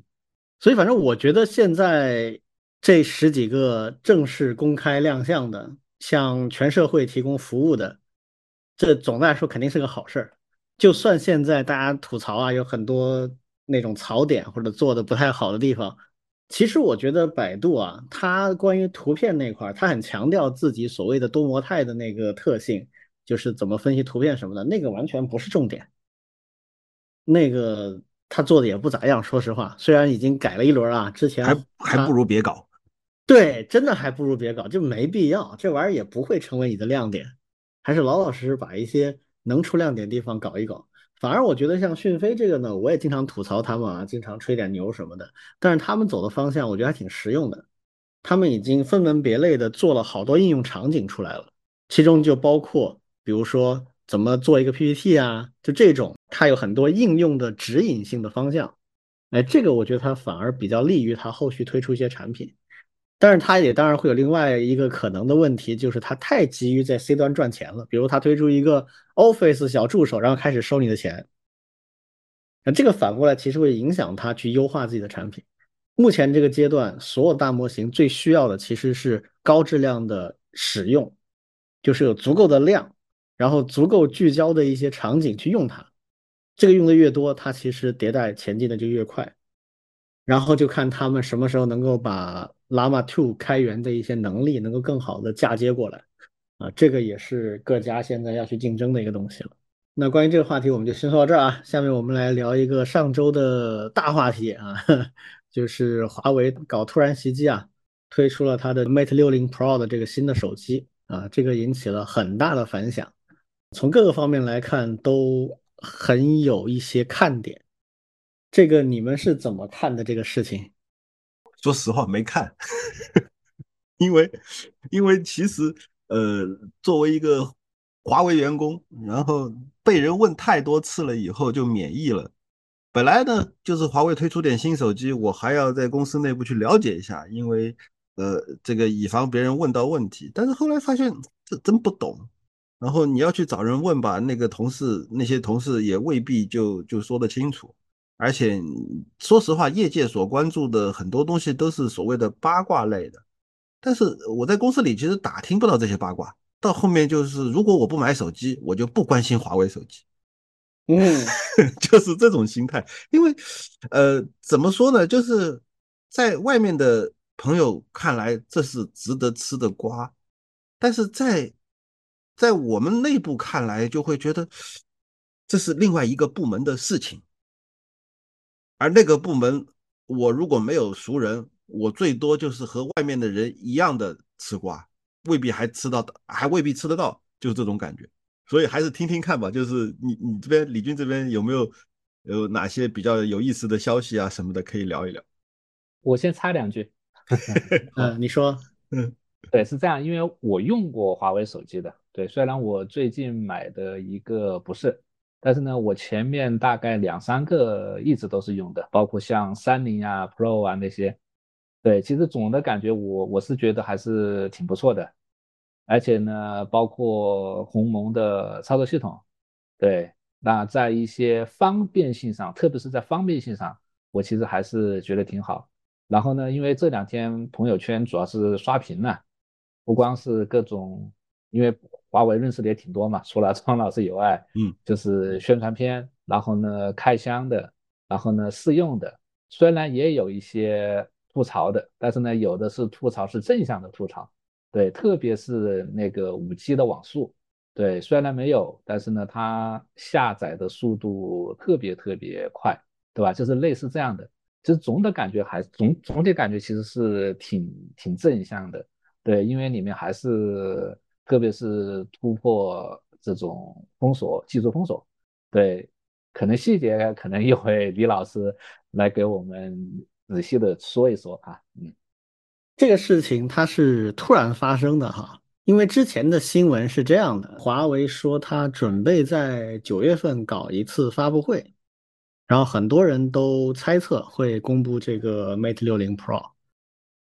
所以反正我觉得现在这十几个正式公开亮相的，向全社会提供服务的，这总的来说肯定是个好事儿。就算现在大家吐槽啊，有很多那种槽点或者做的不太好的地方，其实我觉得百度啊，它关于图片那块儿，它很强调自己所谓的多模态的那个特性，就是怎么分析图片什么的，那个完全不是重点。那个他做的也不咋样，说实话，虽然已经改了一轮啊，之前还还不如别搞。对，真的还不如别搞，就没必要，这玩意儿也不会成为你的亮点，还是老老实实把一些。能出亮点地方搞一搞，反而我觉得像讯飞这个呢，我也经常吐槽他们啊，经常吹点牛什么的。但是他们走的方向，我觉得还挺实用的。他们已经分门别类的做了好多应用场景出来了，其中就包括，比如说怎么做一个 PPT 啊，就这种，它有很多应用的指引性的方向。哎，这个我觉得它反而比较利于它后续推出一些产品。但是它也当然会有另外一个可能的问题，就是它太急于在 C 端赚钱了。比如它推出一个 Office 小助手，然后开始收你的钱，那这个反过来其实会影响它去优化自己的产品。目前这个阶段，所有大模型最需要的其实是高质量的使用，就是有足够的量，然后足够聚焦的一些场景去用它。这个用的越多，它其实迭代前进的就越快。然后就看他们什么时候能够把 Llama 2开源的一些能力能够更好的嫁接过来，啊，这个也是各家现在要去竞争的一个东西了。那关于这个话题，我们就先说到这儿啊。下面我们来聊一个上周的大话题啊，<laughs> 就是华为搞突然袭击啊，推出了它的 Mate 60 Pro 的这个新的手机啊，这个引起了很大的反响，从各个方面来看都很有一些看点。这个你们是怎么看的这个事情？说实话没看，<laughs> 因为因为其实呃，作为一个华为员工，然后被人问太多次了以后就免疫了。本来呢，就是华为推出点新手机，我还要在公司内部去了解一下，因为呃，这个以防别人问到问题。但是后来发现这真不懂，然后你要去找人问吧，那个同事那些同事也未必就就说得清楚。而且说实话，业界所关注的很多东西都是所谓的八卦类的，但是我在公司里其实打听不到这些八卦。到后面就是，如果我不买手机，我就不关心华为手机。嗯，<laughs> 就是这种心态。因为，呃，怎么说呢？就是在外面的朋友看来，这是值得吃的瓜，但是在在我们内部看来，就会觉得这是另外一个部门的事情。而那个部门，我如果没有熟人，我最多就是和外面的人一样的吃瓜。未必还吃到，还未必吃得到，就是这种感觉。所以还是听听看吧。就是你你这边李军这边有没有有哪些比较有意思的消息啊什么的可以聊一聊？我先插两句。<laughs> 嗯，你说。嗯，对，是这样，因为我用过华为手机的。对，虽然我最近买的一个不是，但是呢，我前面大概两三个一直都是用的，包括像三菱啊、Pro 啊那些。对，其实总的感觉我我是觉得还是挺不错的，而且呢，包括鸿蒙的操作系统，对，那在一些方便性上，特别是在方便性上，我其实还是觉得挺好。然后呢，因为这两天朋友圈主要是刷屏了，不光是各种，因为华为认识的也挺多嘛，除了庄老师以外，嗯，就是宣传片，然后呢开箱的，然后呢试用的，虽然也有一些。吐槽的，但是呢，有的是吐槽是正向的吐槽，对，特别是那个五 G 的网速，对，虽然没有，但是呢，它下载的速度特别特别快，对吧？就是类似这样的，其实总的感觉还总总体感觉其实是挺挺正向的，对，因为里面还是特别是突破这种封锁技术封锁，对，可能细节可能一会李老师来给我们。仔细的说一说啊，嗯，这个事情它是突然发生的哈，因为之前的新闻是这样的，华为说它准备在九月份搞一次发布会，然后很多人都猜测会公布这个 Mate 六零 Pro，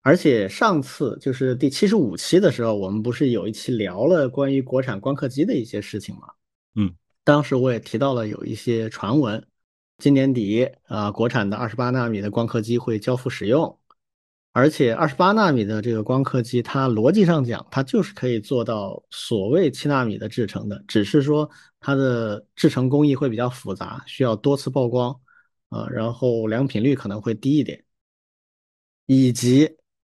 而且上次就是第七十五期的时候，我们不是有一期聊了关于国产光刻机的一些事情吗？嗯，当时我也提到了有一些传闻。今年底啊，国产的二十八纳米的光刻机会交付使用，而且二十八纳米的这个光刻机，它逻辑上讲，它就是可以做到所谓七纳米的制程的，只是说它的制程工艺会比较复杂，需要多次曝光啊，然后良品率可能会低一点，以及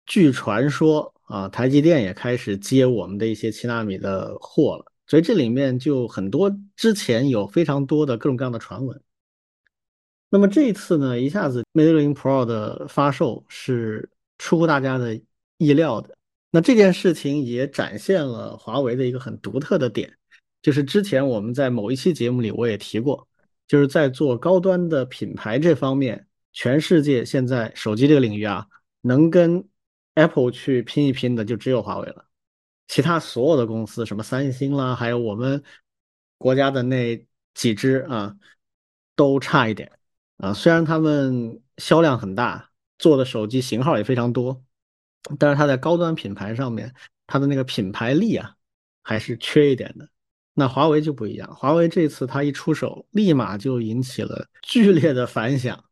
据传说啊，台积电也开始接我们的一些七纳米的货了，所以这里面就很多之前有非常多的各种各样的传闻。那么这一次呢，一下子 Mate 60 Pro 的发售是出乎大家的意料的。那这件事情也展现了华为的一个很独特的点，就是之前我们在某一期节目里我也提过，就是在做高端的品牌这方面，全世界现在手机这个领域啊，能跟 Apple 去拼一拼的就只有华为了，其他所有的公司，什么三星啦，还有我们国家的那几只啊，都差一点。啊，虽然他们销量很大，做的手机型号也非常多，但是它在高端品牌上面，它的那个品牌力啊，还是缺一点的。那华为就不一样，华为这次它一出手，立马就引起了剧烈的反响，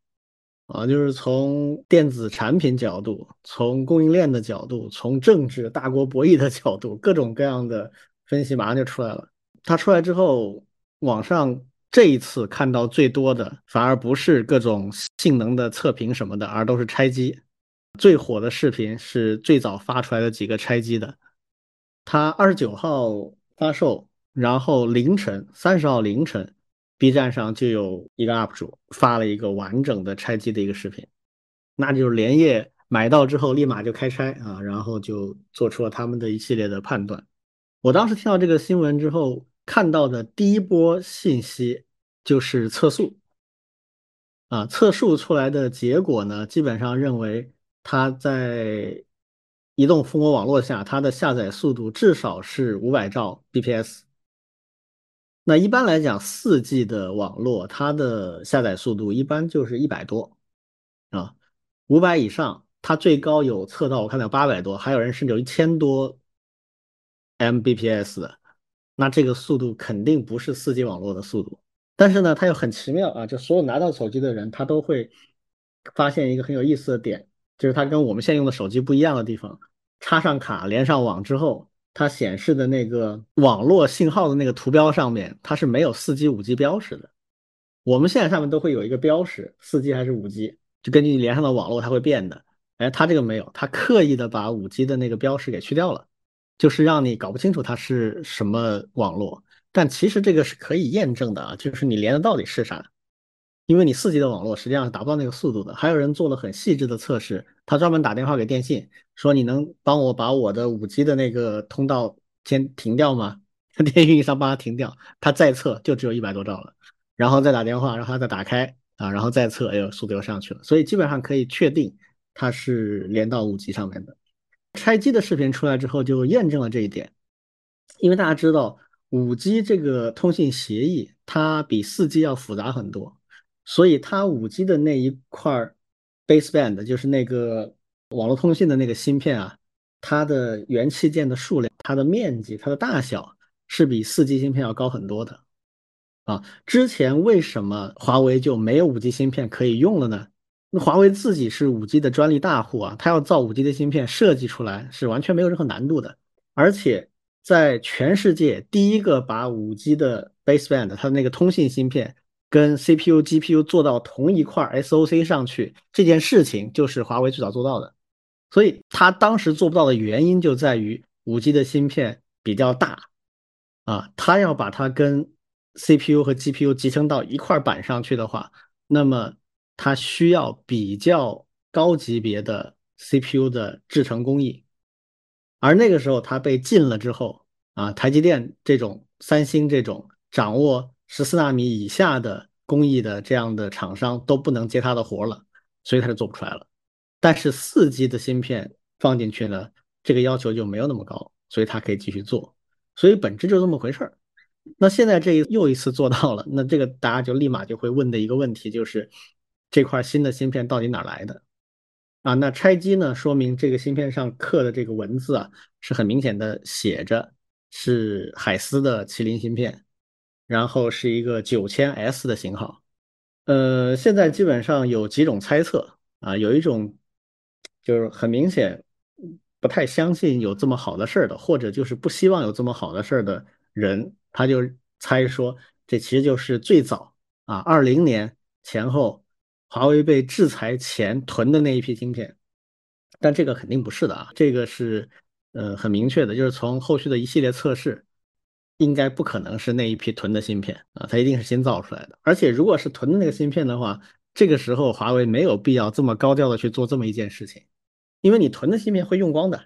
啊，就是从电子产品角度，从供应链的角度，从政治大国博弈的角度，各种各样的分析马上就出来了。它出来之后，网上。这一次看到最多的反而不是各种性能的测评什么的，而都是拆机。最火的视频是最早发出来的几个拆机的。它二十九号发售，然后凌晨三十号凌晨，B 站上就有一个 UP 主发了一个完整的拆机的一个视频，那就是连夜买到之后立马就开拆啊，然后就做出了他们的一系列的判断。我当时听到这个新闻之后。看到的第一波信息就是测速，啊，测速出来的结果呢，基本上认为它在移动蜂窝网络下，它的下载速度至少是五百兆 bps，那一般来讲，四 G 的网络它的下载速度一般就是一百多啊，五百以上，它最高有测到我看到八百多，还有人甚至有一千多 Mbps 的，那这个速度肯定不是四 G 网络的速度。但是呢，它又很奇妙啊，就所有拿到手机的人，他都会发现一个很有意思的点，就是它跟我们现用的手机不一样的地方。插上卡连上网之后，它显示的那个网络信号的那个图标上面，它是没有四 G、五 G 标识的。我们现在上面都会有一个标识，四 G 还是五 G，就根据你连上的网络它会变的。哎，它这个没有，它刻意的把五 G 的那个标识给去掉了，就是让你搞不清楚它是什么网络。但其实这个是可以验证的啊，就是你连的到底是啥，因为你四 G 的网络实际上是达不到那个速度的。还有人做了很细致的测试，他专门打电话给电信，说你能帮我把我的五 G 的那个通道先停掉吗？电信运营商帮他停掉，他再测就只有一百多兆了，然后再打电话让他再打开啊，然后再测，哎呦，速度又上去了。所以基本上可以确定它是连到五 G 上面的。拆机的视频出来之后就验证了这一点，因为大家知道。五 G 这个通信协议，它比四 G 要复杂很多，所以它五 G 的那一块 baseband，就是那个网络通信的那个芯片啊，它的元器件的数量、它的面积、它的大小是比四 G 芯片要高很多的。啊，之前为什么华为就没有五 G 芯片可以用了呢？那华为自己是五 G 的专利大户啊，它要造五 G 的芯片，设计出来是完全没有任何难度的，而且。在全世界第一个把五 G 的 baseband 它的那个通信芯片跟 CPU、GPU 做到同一块 SoC 上去，这件事情就是华为最早做到的。所以他当时做不到的原因就在于五 G 的芯片比较大啊，他要把它跟 CPU 和 GPU 集成到一块板上去的话，那么它需要比较高级别的 CPU 的制程工艺。而那个时候，它被禁了之后啊，台积电这种、三星这种掌握十四纳米以下的工艺的这样的厂商都不能接他的活了，所以他就做不出来了。但是四 G 的芯片放进去呢，这个要求就没有那么高，所以他可以继续做。所以本质就这么回事儿。那现在这又一次做到了，那这个大家就立马就会问的一个问题就是，这块新的芯片到底哪来的？啊，那拆机呢？说明这个芯片上刻的这个文字啊，是很明显的写着是海思的麒麟芯片，然后是一个九千 S 的型号。呃，现在基本上有几种猜测啊，有一种就是很明显不太相信有这么好的事儿的，或者就是不希望有这么好的事儿的人，他就猜说这其实就是最早啊，二零年前后。华为被制裁前囤的那一批芯片，但这个肯定不是的啊，这个是呃很明确的，就是从后续的一系列测试，应该不可能是那一批囤的芯片啊，它一定是新造出来的。而且如果是囤的那个芯片的话，这个时候华为没有必要这么高调的去做这么一件事情，因为你囤的芯片会用光的，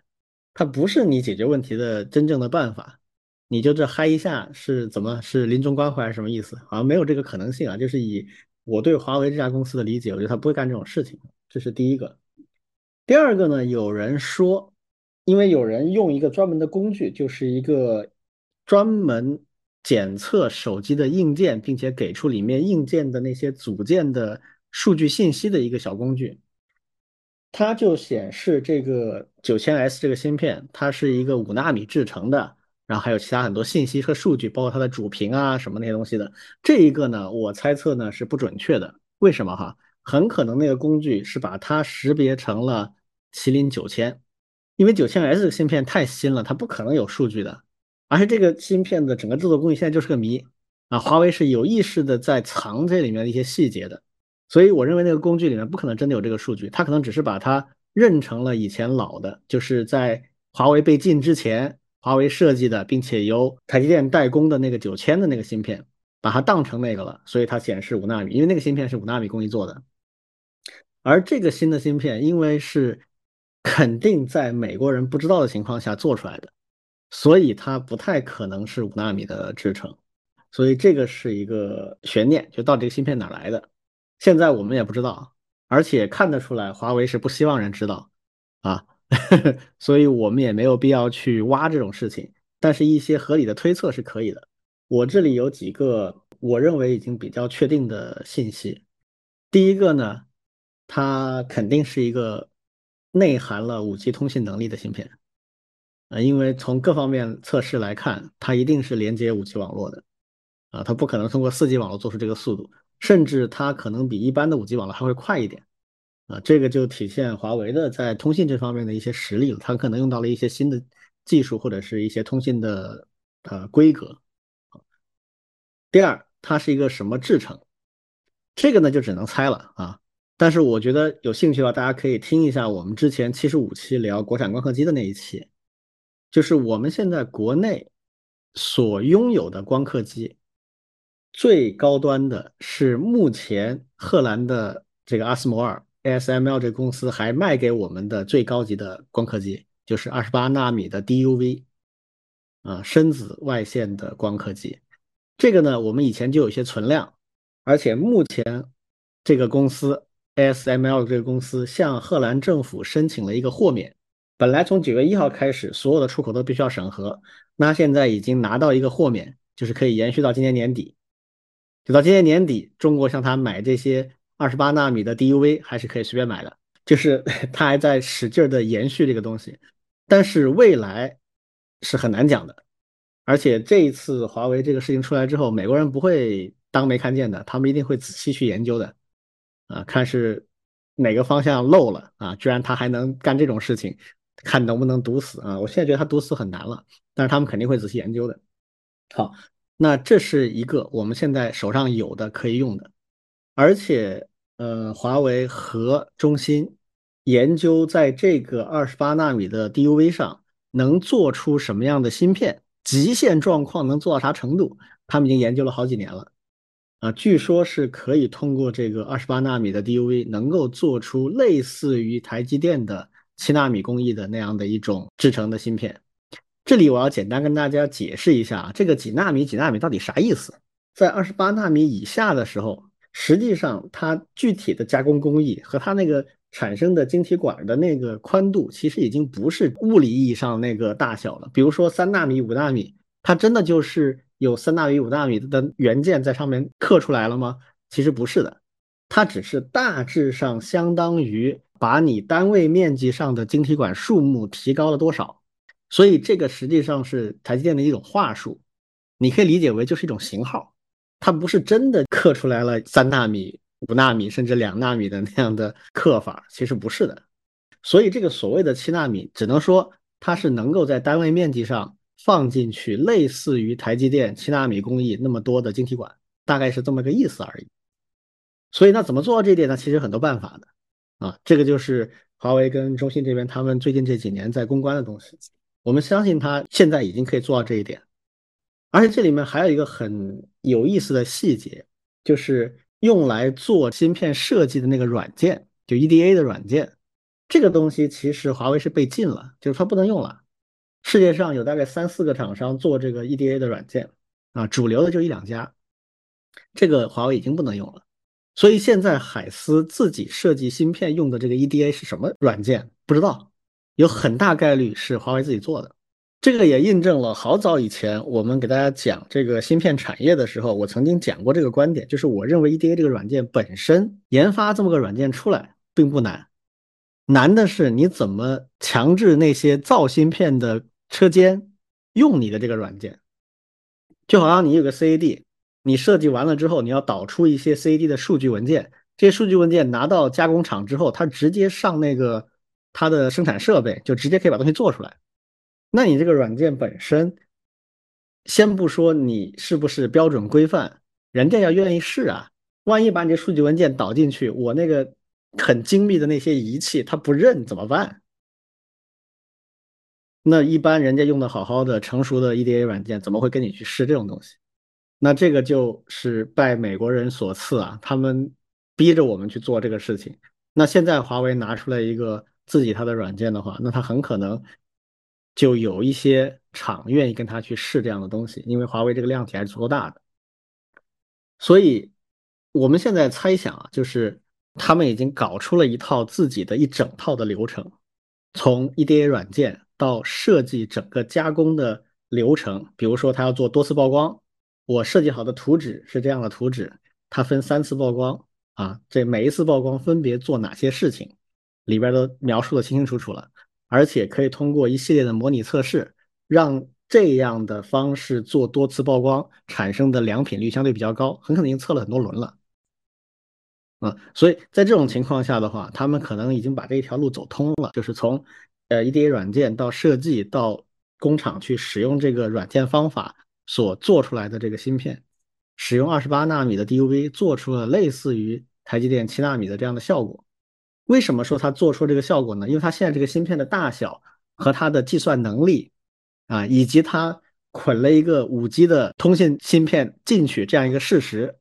它不是你解决问题的真正的办法。你就这嗨一下是怎么是临终关怀还是什么意思？好像没有这个可能性啊，就是以。我对华为这家公司的理解，我觉得他不会干这种事情，这是第一个。第二个呢，有人说，因为有人用一个专门的工具，就是一个专门检测手机的硬件，并且给出里面硬件的那些组件的数据信息的一个小工具，它就显示这个九千 S 这个芯片，它是一个五纳米制成的。然后还有其他很多信息和数据，包括它的主屏啊什么那些东西的。这一个呢，我猜测呢是不准确的。为什么哈？很可能那个工具是把它识别成了麒麟九千，因为九千 S 的芯片太新了，它不可能有数据的。而且这个芯片的整个制作工艺现在就是个谜啊！华为是有意识的在藏这里面的一些细节的，所以我认为那个工具里面不可能真的有这个数据，它可能只是把它认成了以前老的，就是在华为被禁之前。华为设计的，并且由台积电代工的那个九千的那个芯片，把它当成那个了，所以它显示五纳米，因为那个芯片是五纳米工艺做的。而这个新的芯片，因为是肯定在美国人不知道的情况下做出来的，所以它不太可能是五纳米的制程，所以这个是一个悬念，就到底这芯片哪来的，现在我们也不知道，而且看得出来，华为是不希望人知道啊。<laughs> 所以我们也没有必要去挖这种事情，但是一些合理的推测是可以的。我这里有几个我认为已经比较确定的信息。第一个呢，它肯定是一个内含了五 G 通信能力的芯片，啊，因为从各方面测试来看，它一定是连接五 G 网络的，啊，它不可能通过四 G 网络做出这个速度，甚至它可能比一般的五 G 网络还会快一点，啊，这个就体现华为的在通信这方面的一些实力了，它可能用到了一些新的技术或者是一些通信的呃规格。第二，它是一个什么制成？这个呢就只能猜了啊。但是我觉得有兴趣的话，大家可以听一下我们之前七十五期聊国产光刻机的那一期，就是我们现在国内所拥有的光刻机，最高端的是目前荷兰的这个阿斯摩尔 ASML 这个公司还卖给我们的最高级的光刻机，就是二十八纳米的 DUV 啊深紫外线的光刻机。这个呢，我们以前就有些存量，而且目前这个公司 ASML 这个公司向荷兰政府申请了一个豁免。本来从九月一号开始，所有的出口都必须要审核，那现在已经拿到一个豁免，就是可以延续到今年年底。就到今年年底，中国向他买这些二十八纳米的 DUV 还是可以随便买的，就是 <laughs> 他还在使劲的延续这个东西，但是未来是很难讲的。而且这一次华为这个事情出来之后，美国人不会当没看见的，他们一定会仔细去研究的，啊，看是哪个方向漏了啊，居然他还能干这种事情，看能不能堵死啊！我现在觉得它堵死很难了，但是他们肯定会仔细研究的。好，那这是一个我们现在手上有的可以用的，而且呃，华为和中兴研究在这个二十八纳米的 DUV 上能做出什么样的芯片。极限状况能做到啥程度？他们已经研究了好几年了，啊，据说是可以通过这个二十八纳米的 DUV，能够做出类似于台积电的七纳米工艺的那样的一种制成的芯片。这里我要简单跟大家解释一下，这个几纳米几纳米到底啥意思？在二十八纳米以下的时候，实际上它具体的加工工艺和它那个。产生的晶体管的那个宽度，其实已经不是物理意义上那个大小了。比如说三纳米、五纳米，它真的就是有三纳米、五纳米的元件在上面刻出来了吗？其实不是的，它只是大致上相当于把你单位面积上的晶体管数目提高了多少。所以这个实际上是台积电的一种话术，你可以理解为就是一种型号，它不是真的刻出来了三纳米。五纳米甚至两纳米的那样的刻法，其实不是的。所以这个所谓的七纳米，只能说它是能够在单位面积上放进去类似于台积电七纳米工艺那么多的晶体管，大概是这么个意思而已。所以那怎么做到这点呢？其实很多办法的啊，这个就是华为跟中兴这边他们最近这几年在攻关的东西。我们相信它现在已经可以做到这一点。而且这里面还有一个很有意思的细节，就是。用来做芯片设计的那个软件，就 EDA 的软件，这个东西其实华为是被禁了，就是它不能用了。世界上有大概三四个厂商做这个 EDA 的软件啊，主流的就一两家，这个华为已经不能用了。所以现在海思自己设计芯片用的这个 EDA 是什么软件？不知道，有很大概率是华为自己做的。这个也印证了好早以前我们给大家讲这个芯片产业的时候，我曾经讲过这个观点，就是我认为 EDA 这个软件本身研发这么个软件出来并不难，难的是你怎么强制那些造芯片的车间用你的这个软件。就好像你有个 CAD，你设计完了之后，你要导出一些 CAD 的数据文件，这些数据文件拿到加工厂之后，它直接上那个它的生产设备，就直接可以把东西做出来。那你这个软件本身，先不说你是不是标准规范，人家要愿意试啊。万一把你这数据文件导进去，我那个很精密的那些仪器它不认怎么办？那一般人家用的好好的成熟的 EDA 软件，怎么会跟你去试这种东西？那这个就是拜美国人所赐啊，他们逼着我们去做这个事情。那现在华为拿出来一个自己它的软件的话，那它很可能。就有一些厂愿意跟他去试这样的东西，因为华为这个量体还是足够大的，所以我们现在猜想啊，就是他们已经搞出了一套自己的一整套的流程，从 EDA 软件到设计整个加工的流程，比如说他要做多次曝光我设计好的图纸是这样的图纸，它分三次曝光啊，这每一次曝光分别做哪些事情，里边都描述的清清楚楚了，而且可以通过一系列的模拟测试，让这样的方式做多次曝光产生的良品率相对比较高，很可能已经测了很多轮了。啊，所以在这种情况下的话，他们可能已经把这一条路走通了，就是从呃 EDA 软件到设计到工厂去使用这个软件方法所做出来的这个芯片，使用二十八纳米的 DUV 做出了类似于台积电七纳米的这样的效果。为什么说它做出这个效果呢？因为它现在这个芯片的大小和它的计算能力啊，以及它捆了一个五 G 的通信芯片进去这样一个事实。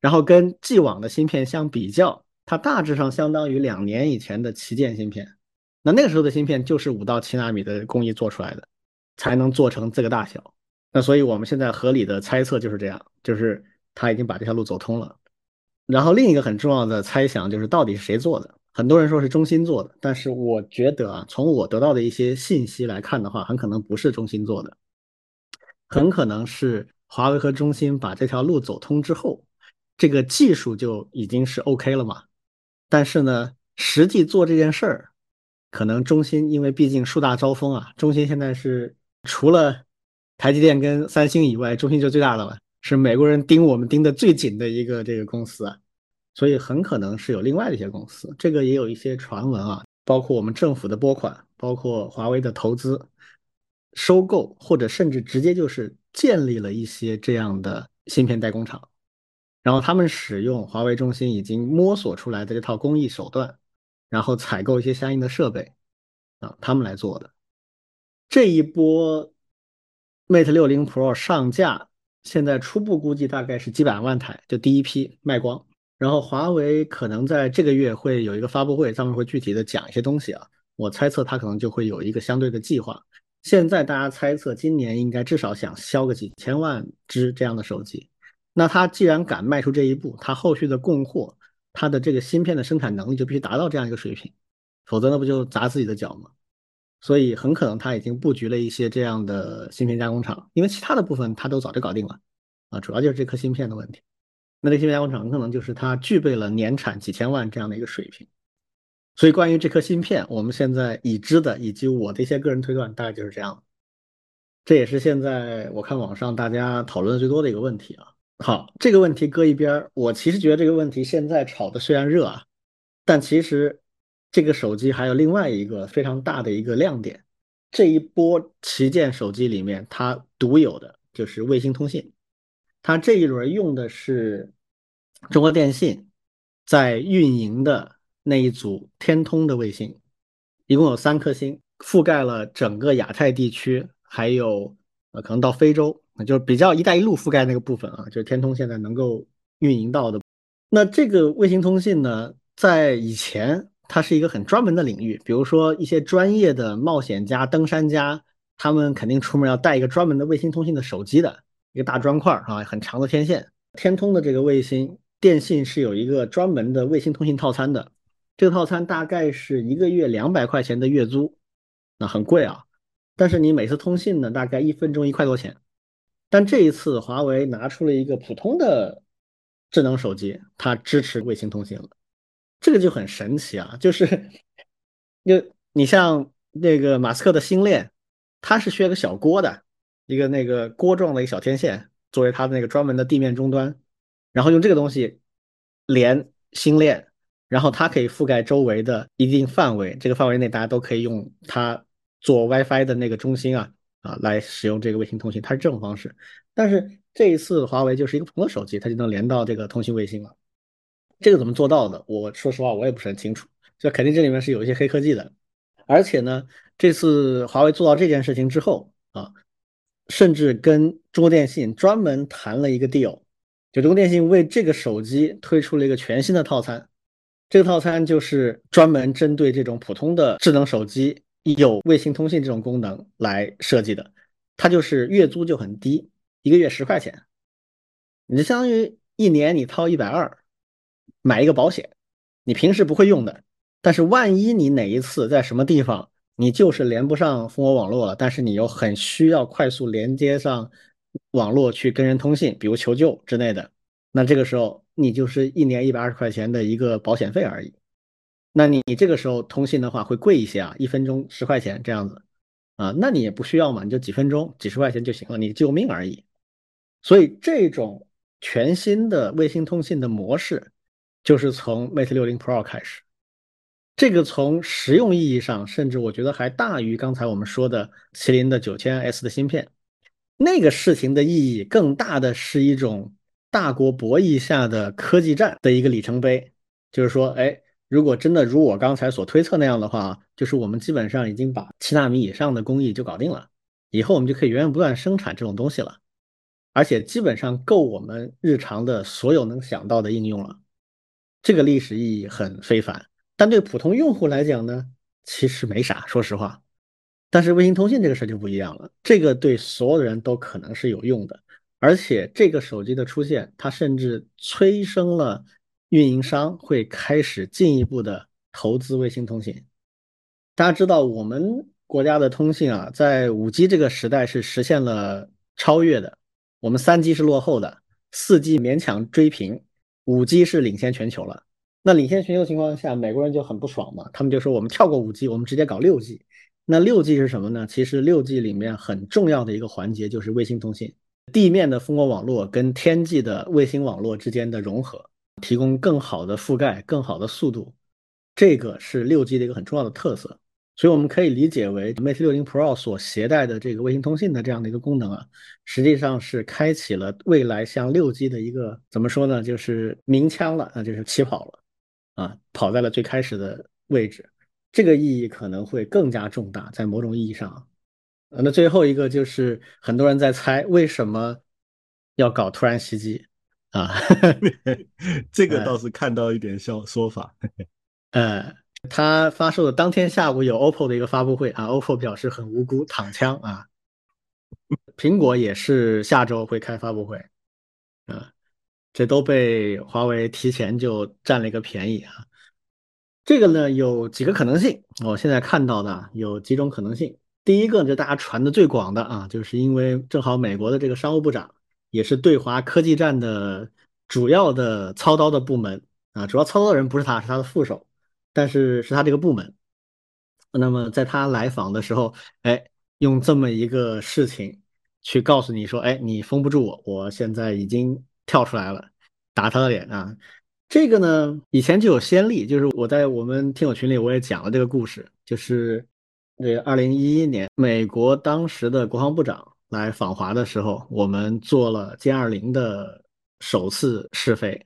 然后跟既往的芯片相比较，它大致上相当于两年以前的旗舰芯片。那那个时候的芯片就是五到七纳米的工艺做出来的，才能做成这个大小。那所以我们现在合理的猜测就是这样，就是他已经把这条路走通了。然后另一个很重要的猜想就是到底是谁做的？很多人说是中芯做的，但是我觉得啊，从我得到的一些信息来看的话，很可能不是中芯做的，很可能是华为和中兴把这条路走通之后。这个技术就已经是 OK 了嘛？但是呢，实际做这件事儿，可能中芯因为毕竟树大招风啊，中芯现在是除了台积电跟三星以外，中芯就最大的了，是美国人盯我们盯的最紧的一个这个公司啊，所以很可能是有另外的一些公司，这个也有一些传闻啊，包括我们政府的拨款，包括华为的投资、收购，或者甚至直接就是建立了一些这样的芯片代工厂。然后他们使用华为中心已经摸索出来的这套工艺手段，然后采购一些相应的设备，啊，他们来做的。这一波 Mate 六零 Pro 上架，现在初步估计大概是几百万台，就第一批卖光。然后华为可能在这个月会有一个发布会，上面会具体的讲一些东西啊。我猜测它可能就会有一个相对的计划。现在大家猜测今年应该至少想销个几千万只这样的手机。那它既然敢迈出这一步，它后续的供货，它的这个芯片的生产能力就必须达到这样一个水平，否则那不就砸自己的脚吗？所以很可能他已经布局了一些这样的芯片加工厂，因为其他的部分他都早就搞定了啊，主要就是这颗芯片的问题。那这芯片加工厂可能就是它具备了年产几千万这样的一个水平。所以关于这颗芯片，我们现在已知的以及我的一些个人推断，大概就是这样。这也是现在我看网上大家讨论的最多的一个问题啊。好，这个问题搁一边儿。我其实觉得这个问题现在炒的虽然热啊，但其实这个手机还有另外一个非常大的一个亮点。这一波旗舰手机里面，它独有的就是卫星通信。它这一轮用的是中国电信在运营的那一组天通的卫星，一共有三颗星，覆盖了整个亚太地区，还有呃可能到非洲。就是比较“一带一路”覆盖那个部分啊，就是天通现在能够运营到的。那这个卫星通信呢，在以前它是一个很专门的领域，比如说一些专业的冒险家、登山家，他们肯定出门要带一个专门的卫星通信的手机的一个大砖块啊，很长的天线。天通的这个卫星电信是有一个专门的卫星通信套餐的，这个套餐大概是一个月两百块钱的月租，那很贵啊。但是你每次通信呢，大概一分钟一块多钱。但这一次，华为拿出了一个普通的智能手机，它支持卫星通信了，这个就很神奇啊！就是，就你像那个马斯克的星链，它是需要个小锅的，一个那个锅状的一个小天线作为它的那个专门的地面终端，然后用这个东西连星链，然后它可以覆盖周围的一定范围，这个范围内大家都可以用它做 WiFi 的那个中心啊。啊，来使用这个卫星通信，它是这种方式。但是这一次华为就是一个普通的手机，它就能连到这个通信卫星了。这个怎么做到的？我说实话，我也不是很清楚。就肯定这里面是有一些黑科技的。而且呢，这次华为做到这件事情之后啊，甚至跟中国电信专门谈了一个 deal，就中国电信为这个手机推出了一个全新的套餐。这个套餐就是专门针对这种普通的智能手机。有卫星通信这种功能来设计的，它就是月租就很低，一个月十块钱，你就相当于一年你掏一百二买一个保险，你平时不会用的，但是万一你哪一次在什么地方你就是连不上蜂窝网络了，但是你又很需要快速连接上网络去跟人通信，比如求救之类的，那这个时候你就是一年一百二十块钱的一个保险费而已。那你你这个时候通信的话会贵一些啊，一分钟十块钱这样子啊，那你也不需要嘛，你就几分钟几十块钱就行了，你救命而已。所以这种全新的卫星通信的模式，就是从 Mate 60 Pro 开始。这个从实用意义上，甚至我觉得还大于刚才我们说的麒麟的九千 S 的芯片。那个事情的意义更大的是一种大国博弈下的科技战的一个里程碑。就是说，哎，如果真的如我刚才所推测那样的话，就是我们基本上已经把七纳米以上的工艺就搞定了，以后我们就可以源源不断生产这种东西了，而且基本上够我们日常的所有能想到的应用了。这个历史意义很非凡。但对普通用户来讲呢，其实没啥，说实话。但是卫星通信这个事儿就不一样了，这个对所有人都可能是有用的，而且这个手机的出现，它甚至催生了运营商会开始进一步的投资卫星通信。大家知道，我们国家的通信啊，在五 G 这个时代是实现了超越的，我们三 G 是落后的，四 G 勉强追平，五 G 是领先全球了。那领先全球情况下，美国人就很不爽嘛，他们就说我们跳过五 G，我们直接搞六 G。那六 G 是什么呢？其实六 G 里面很重要的一个环节就是卫星通信，地面的蜂窝网络跟天际的卫星网络之间的融合，提供更好的覆盖、更好的速度，这个是六 G 的一个很重要的特色。所以我们可以理解为 Mate 60 Pro 所携带的这个卫星通信的这样的一个功能啊，实际上是开启了未来向六 G 的一个怎么说呢？就是鸣枪了，那就是起跑了。啊，跑在了最开始的位置，这个意义可能会更加重大，在某种意义上。那最后一个就是很多人在猜，为什么要搞突然袭击啊？<laughs> 这个倒是看到一点笑说法。呃，<laughs> 他发售的当天下午有 OPPO 的一个发布会啊，OPPO 表示很无辜，躺枪啊。苹果也是下周会开发布会，啊。这都被华为提前就占了一个便宜啊！这个呢有几个可能性，我现在看到的有几种可能性。第一个就大家传的最广的啊，就是因为正好美国的这个商务部长也是对华科技战的主要的操刀的部门啊，主要操刀的人不是他，是他的副手，但是是他这个部门。那么在他来访的时候，哎，用这么一个事情去告诉你说，哎，你封不住我，我现在已经。跳出来了，打他的脸啊！这个呢，以前就有先例，就是我在我们听友群里我也讲了这个故事，就是这二零一一年，美国当时的国防部长来访华的时候，我们做了歼二零的首次试飞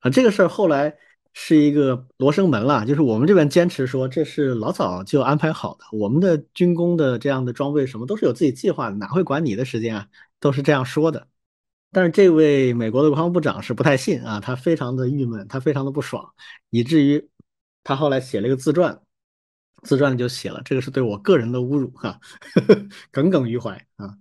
啊。这个事儿后来是一个罗生门了，就是我们这边坚持说这是老早就安排好的，我们的军工的这样的装备什么都是有自己计划的，哪会管你的时间啊？都是这样说的。但是这位美国的国防部长是不太信啊，他非常的郁闷，他非常的不爽，以至于他后来写了一个自传，自传就写了这个是对我个人的侮辱哈，<laughs> 耿耿于怀啊。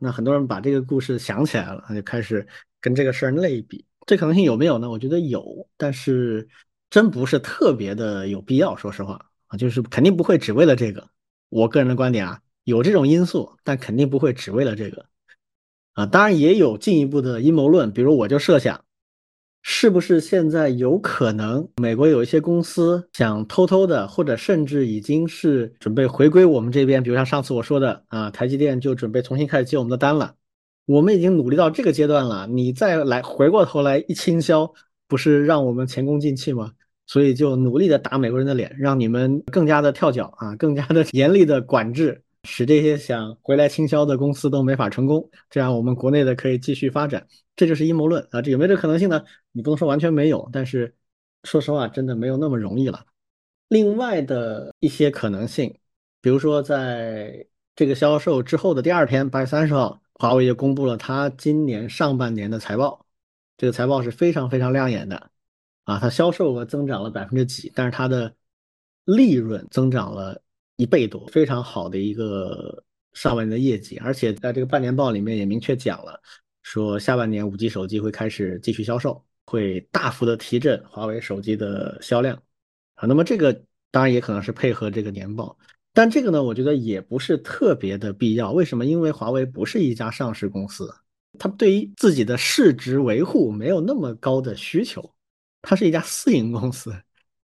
那很多人把这个故事想起来了，他就开始跟这个事儿类比，这可能性有没有呢？我觉得有，但是真不是特别的有必要，说实话啊，就是肯定不会只为了这个。我个人的观点啊，有这种因素，但肯定不会只为了这个。啊，当然也有进一步的阴谋论，比如我就设想，是不是现在有可能美国有一些公司想偷偷的，或者甚至已经是准备回归我们这边，比如像上次我说的啊，台积电就准备重新开始接我们的单了，我们已经努力到这个阶段了，你再来回过头来一倾销，不是让我们前功尽弃吗？所以就努力的打美国人的脸，让你们更加的跳脚啊，更加的严厉的管制。使这些想回来倾销的公司都没法成功，这样我们国内的可以继续发展，这就是阴谋论啊！这有没有这可能性呢？你不能说完全没有，但是说实话，真的没有那么容易了。另外的一些可能性，比如说在这个销售之后的第二天，八月三十号，华为就公布了它今年上半年的财报，这个财报是非常非常亮眼的啊！它销售额增长了百分之几，但是它的利润增长了。一倍多，非常好的一个上半年的业绩，而且在这个半年报里面也明确讲了，说下半年五 G 手机会开始继续销售，会大幅的提振华为手机的销量啊。那么这个当然也可能是配合这个年报，但这个呢，我觉得也不是特别的必要。为什么？因为华为不是一家上市公司它对于自己的市值维护没有那么高的需求，它是一家私营公司。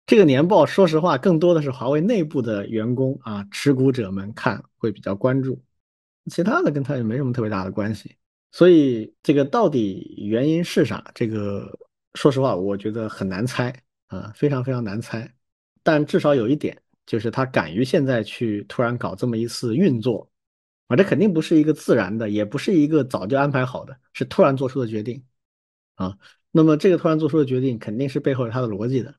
这个年报，说实话，更多的是华为内部的员工啊、持股者们看会比较关注，其他的跟它也没什么特别大的关系。所以这个到底原因是啥？这个说实话，我觉得很难猜啊，非常非常难猜。但至少有一点，就是他敢于现在去突然搞这么一次运作啊，这肯定不是一个自然的，也不是一个早就安排好的，是突然做出的决定啊。那么这个突然做出的决定，肯定是背后有它的逻辑的。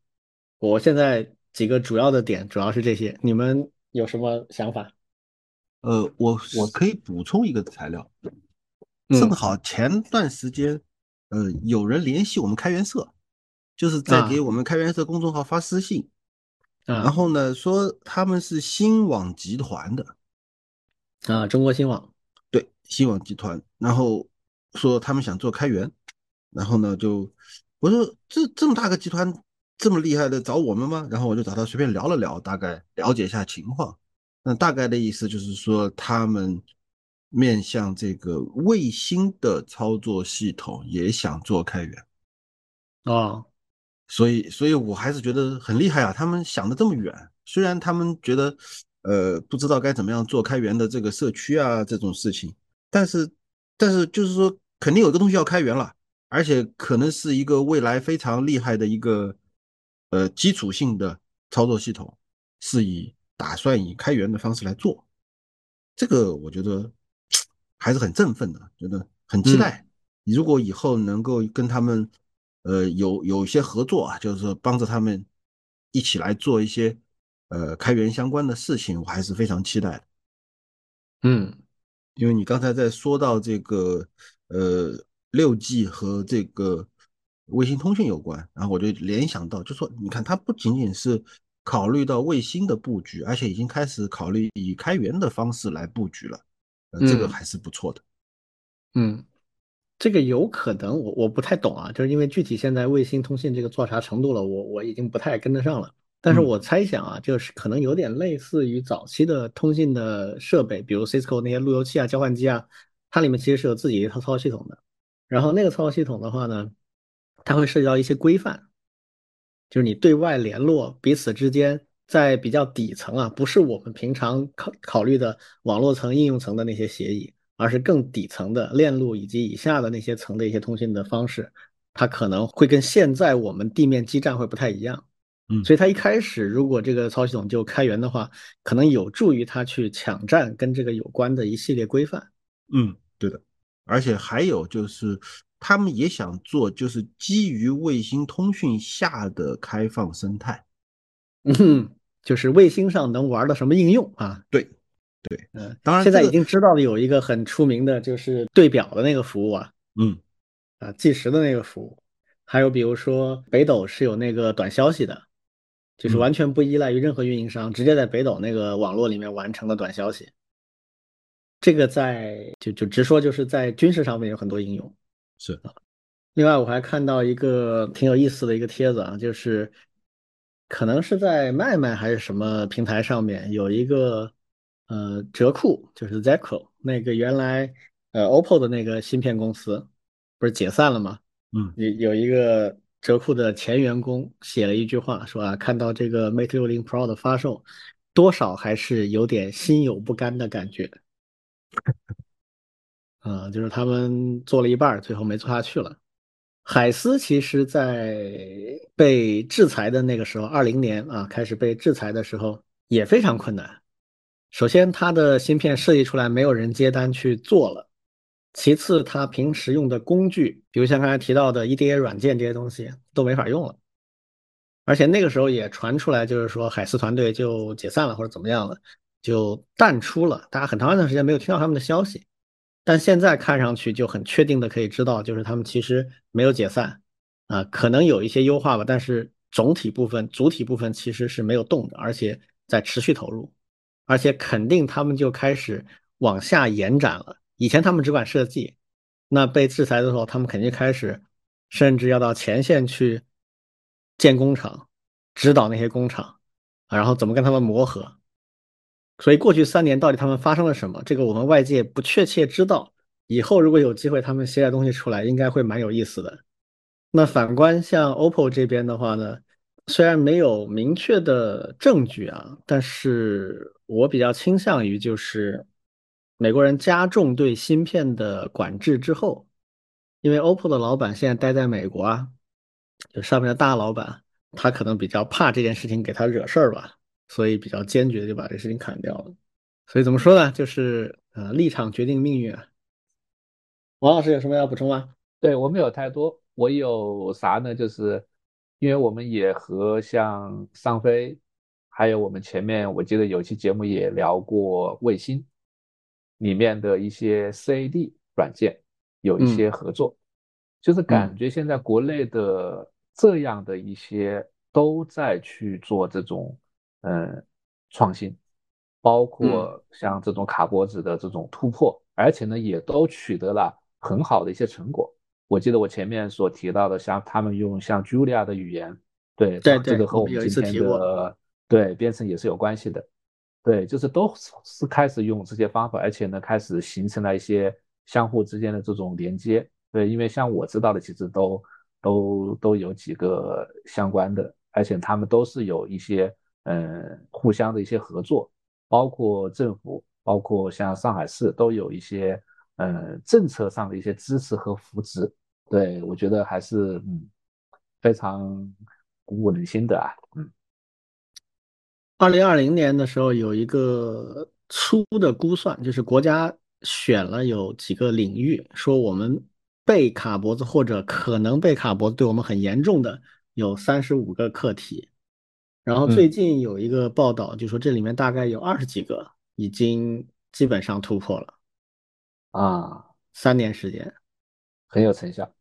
我现在几个主要的点主要是这些，你们有什么想法？呃，我我可以补充一个材料，正好前段时间，呃，有人联系我们开源社，就是在给我们开源社公众号发私信，然后呢说他们是新网集团的，啊，中国新网，对，新网集团，然后说他们想做开源，然后呢就我说这这么大个集团。这么厉害的找我们吗？然后我就找他随便聊了聊，大概了解一下情况。那大概的意思就是说，他们面向这个卫星的操作系统也想做开源啊，所以，所以我还是觉得很厉害啊。他们想的这么远，虽然他们觉得呃不知道该怎么样做开源的这个社区啊这种事情，但是，但是就是说肯定有一个东西要开源了，而且可能是一个未来非常厉害的一个。呃，基础性的操作系统是以打算以开源的方式来做，这个我觉得还是很振奋的，觉得很期待。你如果以后能够跟他们呃有有一些合作啊，就是说帮着他们一起来做一些呃开源相关的事情，我还是非常期待的。嗯，因为你刚才在说到这个呃六 G 和这个。卫星通讯有关，然后我就联想到，就说你看，它不仅仅是考虑到卫星的布局，而且已经开始考虑以开源的方式来布局了，呃，这个还是不错的。嗯，这个有可能，我我不太懂啊，就是因为具体现在卫星通信这个做啥程度了，我我已经不太跟得上了。但是我猜想啊，就是可能有点类似于早期的通信的设备，比如 Cisco 那些路由器啊、交换机啊，它里面其实是有自己一套操作系统的。然后那个操作系统的话呢？它会涉及到一些规范，就是你对外联络彼此之间，在比较底层啊，不是我们平常考考虑的网络层、应用层的那些协议，而是更底层的链路以及以下的那些层的一些通信的方式，它可能会跟现在我们地面基站会不太一样。嗯，所以它一开始如果这个操作系统就开源的话，可能有助于它去抢占跟这个有关的一系列规范。嗯，对的，而且还有就是。他们也想做，就是基于卫星通讯下的开放生态，嗯，就是卫星上能玩的什么应用啊？对，对，嗯，当然现在已经知道了有一个很出名的，就是对表的那个服务啊，嗯，啊，计时的那个服务，还有比如说北斗是有那个短消息的，就是完全不依赖于任何运营商，直接在北斗那个网络里面完成的短消息，这个在就就直说就是在军事上面有很多应用。是。啊，另外我还看到一个挺有意思的一个帖子啊，就是可能是在麦麦还是什么平台上面有一个呃折库，就是 Zeco 那个原来呃 OPPO 的那个芯片公司不是解散了吗？嗯，有有一个折库的前员工写了一句话，说啊，看到这个 Mate 60 Pro 的发售，多少还是有点心有不甘的感觉。啊，就是他们做了一半，最后没做下去了。海思其实，在被制裁的那个时候，二零年啊，开始被制裁的时候也非常困难。首先，它的芯片设计出来，没有人接单去做了；其次，它平时用的工具，比如像刚才提到的 EDA 软件这些东西都没法用了。而且那个时候也传出来，就是说海思团队就解散了或者怎么样了，就淡出了，大家很长一段时间没有听到他们的消息。但现在看上去就很确定的可以知道，就是他们其实没有解散，啊，可能有一些优化吧，但是总体部分、主体部分其实是没有动的，而且在持续投入，而且肯定他们就开始往下延展了。以前他们只管设计，那被制裁的时候，他们肯定开始，甚至要到前线去建工厂，指导那些工厂，然后怎么跟他们磨合。所以过去三年到底他们发生了什么？这个我们外界不确切知道，以后如果有机会他们携带东西出来，应该会蛮有意思的。那反观像 OPPO 这边的话呢，虽然没有明确的证据啊，但是我比较倾向于就是美国人加重对芯片的管制之后，因为 OPPO 的老板现在待在美国啊，就上面的大老板，他可能比较怕这件事情给他惹事儿吧，所以比较坚决就把这事情砍掉了。所以怎么说呢？就是呃，立场决定命运啊。王老师有什么要补充吗？对我没有太多，我有啥呢？就是因为我们也和像商飞，还有我们前面我记得有期节目也聊过卫星里面的一些 CAD 软件有一些合作，就是感觉现在国内的这样的一些都在去做这种嗯创新。包括像这种卡脖子的这种突破，而且呢，也都取得了很好的一些成果。我记得我前面所提到的，像他们用像 Julia 的语言，对对这个和我们今天的对编程也是有关系的。对，就是都是开始用这些方法，而且呢，开始形成了一些相互之间的这种连接。对，因为像我知道的，其实都都都有几个相关的，而且他们都是有一些嗯互相的一些合作。包括政府，包括像上海市，都有一些呃政策上的一些支持和扶持。对我觉得还是嗯非常鼓舞人心的啊。嗯，二零二零年的时候有一个粗的估算，就是国家选了有几个领域，说我们被卡脖子或者可能被卡脖子对我们很严重的有三十五个课题。然后最近有一个报道，就说这里面大概有二十几个已经基本上突破了，啊，三年时间，很有成效。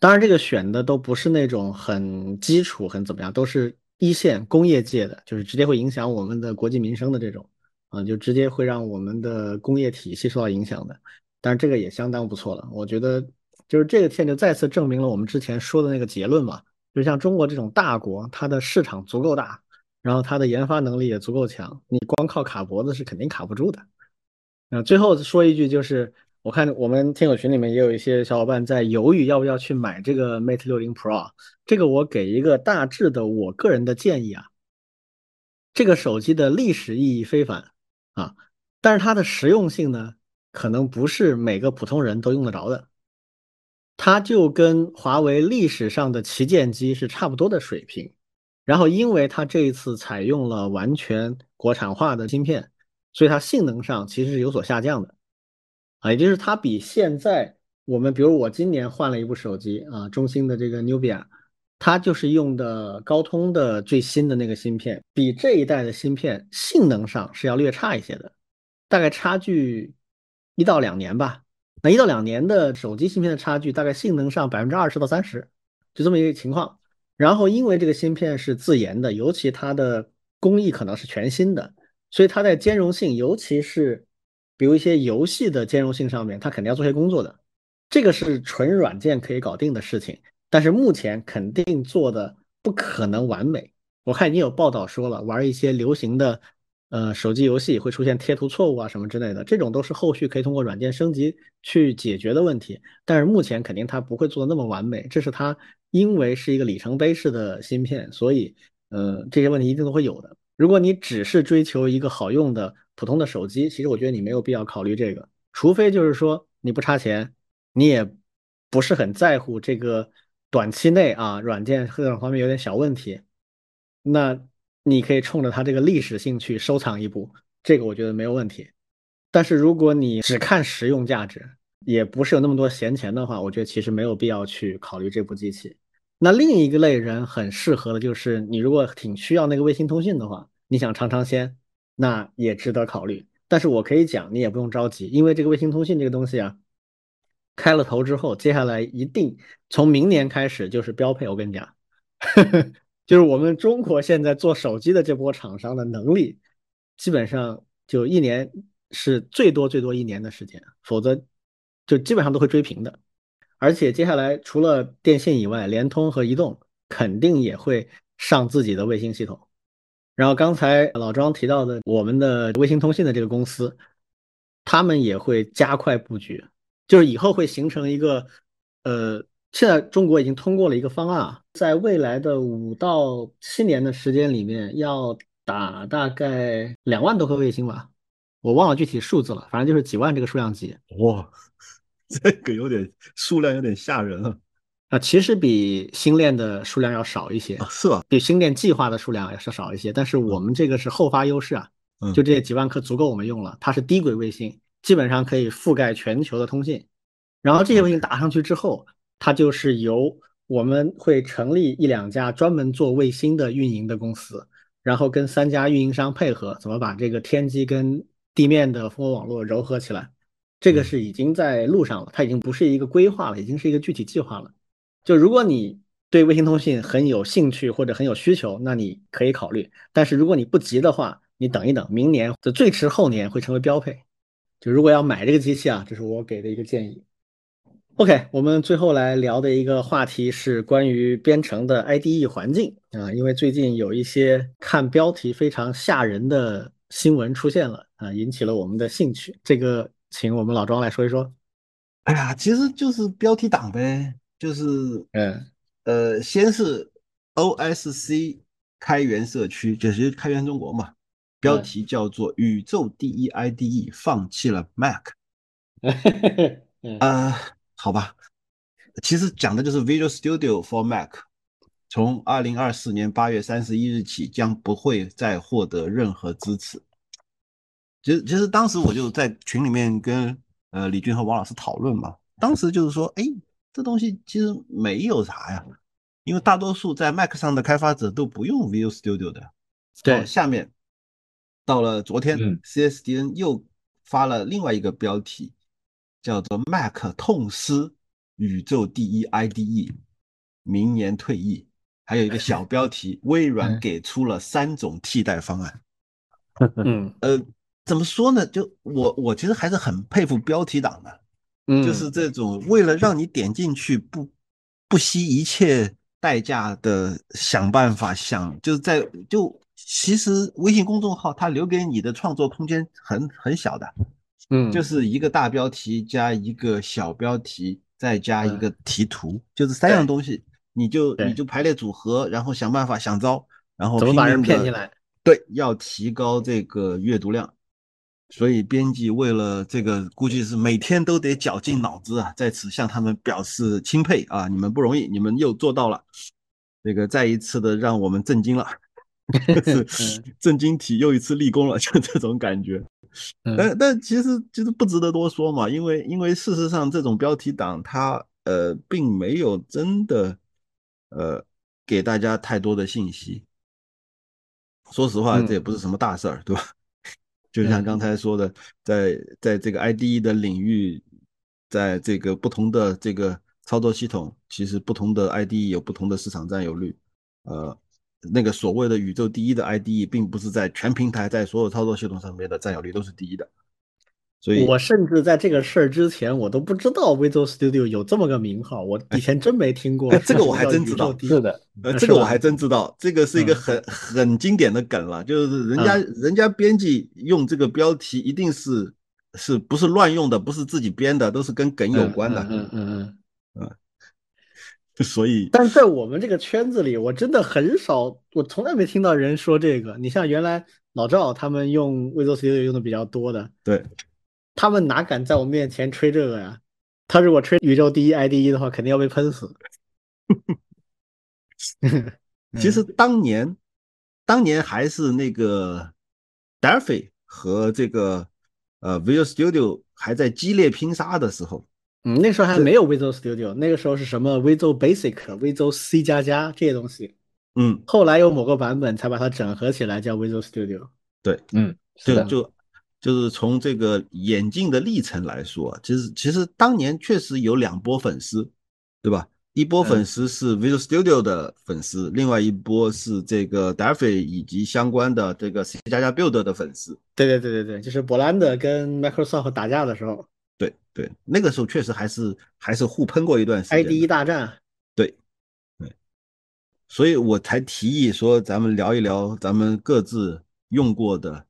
当然，这个选的都不是那种很基础、很怎么样，都是一线工业界的，就是直接会影响我们的国计民生的这种，啊，就直接会让我们的工业体系受到影响的。但是这个也相当不错了，我觉得就是这个片就再次证明了我们之前说的那个结论嘛。就像中国这种大国，它的市场足够大，然后它的研发能力也足够强，你光靠卡脖子是肯定卡不住的。那最后说一句，就是我看我们听友群里面也有一些小伙伴在犹豫要不要去买这个 Mate 六零 Pro，这个我给一个大致的我个人的建议啊，这个手机的历史意义非凡啊，但是它的实用性呢，可能不是每个普通人都用得着的。它就跟华为历史上的旗舰机是差不多的水平，然后因为它这一次采用了完全国产化的芯片，所以它性能上其实是有所下降的，啊，也就是它比现在我们，比如我今年换了一部手机啊，中兴的这个 Nubia，它就是用的高通的最新的那个芯片，比这一代的芯片性能上是要略差一些的，大概差距一到两年吧。那一到两年的手机芯片的差距，大概性能上百分之二十到三十，就这么一个情况。然后因为这个芯片是自研的，尤其它的工艺可能是全新的，所以它在兼容性，尤其是比如一些游戏的兼容性上面，它肯定要做些工作的。这个是纯软件可以搞定的事情，但是目前肯定做的不可能完美。我看已经有报道说了，玩一些流行的。呃，手机游戏会出现贴图错误啊什么之类的，这种都是后续可以通过软件升级去解决的问题。但是目前肯定它不会做的那么完美，这是它因为是一个里程碑式的芯片，所以呃这些问题一定都会有的。如果你只是追求一个好用的普通的手机，其实我觉得你没有必要考虑这个，除非就是说你不差钱，你也不是很在乎这个短期内啊软件各种方面有点小问题，那。你可以冲着它这个历史性去收藏一部，这个我觉得没有问题。但是如果你只看实用价值，也不是有那么多闲钱的话，我觉得其实没有必要去考虑这部机器。那另一个类人很适合的就是你如果挺需要那个卫星通信的话，你想尝尝鲜，那也值得考虑。但是我可以讲，你也不用着急，因为这个卫星通信这个东西啊，开了头之后，接下来一定从明年开始就是标配。我跟你讲。<laughs> 就是我们中国现在做手机的这波厂商的能力，基本上就一年是最多最多一年的时间，否则就基本上都会追平的。而且接下来除了电信以外，联通和移动肯定也会上自己的卫星系统。然后刚才老庄提到的我们的卫星通信的这个公司，他们也会加快布局，就是以后会形成一个，呃，现在中国已经通过了一个方案啊，在未来的五到七年的时间里面，要打大概两万多颗卫星吧，我忘了具体数字了，反正就是几万这个数量级。哇，<laughs> 这个有点数量有点吓人啊！啊，其实比星链的数量要少一些，啊是吧？比星链计划的数量要是少一些，但是我们这个是后发优势啊。嗯就这几万颗足够我们用了，它是低轨卫星，基本上可以覆盖全球的通信。然后这些卫星打上去之后，它就是由我们会成立一两家专门做卫星的运营的公司，然后跟三家运营商配合，怎么把这个天基跟地面的蜂窝网络糅合起来。这个是已经在路上了，它已经不是一个规划了，已经是一个具体计划了。就如果你对卫星通信很有兴趣或者很有需求，那你可以考虑。但是如果你不急的话，你等一等，明年就最迟后年会成为标配。就如果要买这个机器啊，这是我给的一个建议。OK，我们最后来聊的一个话题是关于编程的 IDE 环境啊，因为最近有一些看标题非常吓人的新闻出现了啊，引起了我们的兴趣。这个请我们老庄来说一说。哎呀，其实就是标题党呗，就是嗯呃，先是 OSC 开源社区，就是开源中国嘛，标题叫做“宇宙第一 IDE 放弃了 Mac”。<laughs> 嗯呃，好吧，其实讲的就是 Visual Studio for Mac，从二零二四年八月三十一日起将不会再获得任何支持。其实，其实当时我就在群里面跟呃李军和王老师讨论嘛，当时就是说，哎，这东西其实没有啥呀，因为大多数在 Mac 上的开发者都不用 Visual Studio 的。对好下面到了昨天、嗯 CSDN 又发了另外一个标题，叫做 “Mac 痛失宇宙第一 IDE，明年退役”，还有一个小标题：微软嗯给出了三种替代方案。<laughs> 嗯呃，怎么说呢？就我我其实还是很佩服标题党的，嗯，就是这种为了让你点进去不不惜一切代价的想办法想，就是在就其实微信公众号它留给你的创作空间很很小的，嗯就是一个大标题加一个小标题，再加一嗯个题图，就是三样东西，你就你就排列组合，然后想办法想招，然后怎么把人骗进来？对，要提高这个阅读量。所以编辑为了这个，估计是每天都得绞尽脑汁啊，在此向他们表示钦佩啊！你们不容易，你们又做到了，这个再一次的让我们震惊了，就 <laughs> 是 <laughs> 震惊体又一次立功了，就这种感觉。嗯但但其实其实不值得多说嘛，因为因为事实上这种标题党它呃并没有真的呃给大家太多的信息。说实话，嗯这也不是什么大事儿，对吧？就像嗯刚才说的，在在这个 IDE 的领域，在这个不同的这个操作系统，其实不同的 IDE 有不同的市场占有率。呃，那个所谓的宇宙第一的 IDE，并不是在全平台在所有操作系统上面的占有率都是第一的。所以，我甚至在这个事儿之前，我都不知道 Visual Studio 有这么个名号，我以前真没听过哎。这个我还真知道是的，呃，这个我还真知道，这个是一个嗯很很经典的梗了，就是人家嗯人家编辑用这个标题，一定是是不是乱用的，不是自己编的，都是跟梗有关的。嗯嗯嗯嗯。<laughs> 所以，但是在我们这个圈子里，我真的很少，我从来没听到人说这个。你像原来老赵他们用 Visual Studio 用的比较多的，对，他们哪敢在我面前吹这个呀？他如果吹宇宙第一 IDE 的话，肯定要被喷死。<laughs> 其实当年当年还是那个 Delphi 和这个呃 Visual Studio 还在激烈拼杀的时候，嗯，那时候还没有 Visual Studio，那个时候是什么？Visual Basic、Visual C 加加这些东西，嗯，后来有某个版本才把它整合起来叫 Visual Studio。对。嗯，是的，就就就是从这个演进的历程来说，其实其实当年确实有两波粉丝，对吧？一波粉丝是 Visual Studio 的粉丝，另外一波是这个 Daffy 以及相关的这个 C 加加 Build 的粉丝。对对对对对，就是博兰德跟 Microsoft 打架的时候对对，那个时候确实还是还是互喷过一段时间。，IDE 大战。对，对，所以我才提议说，咱们聊一聊咱们各自用过的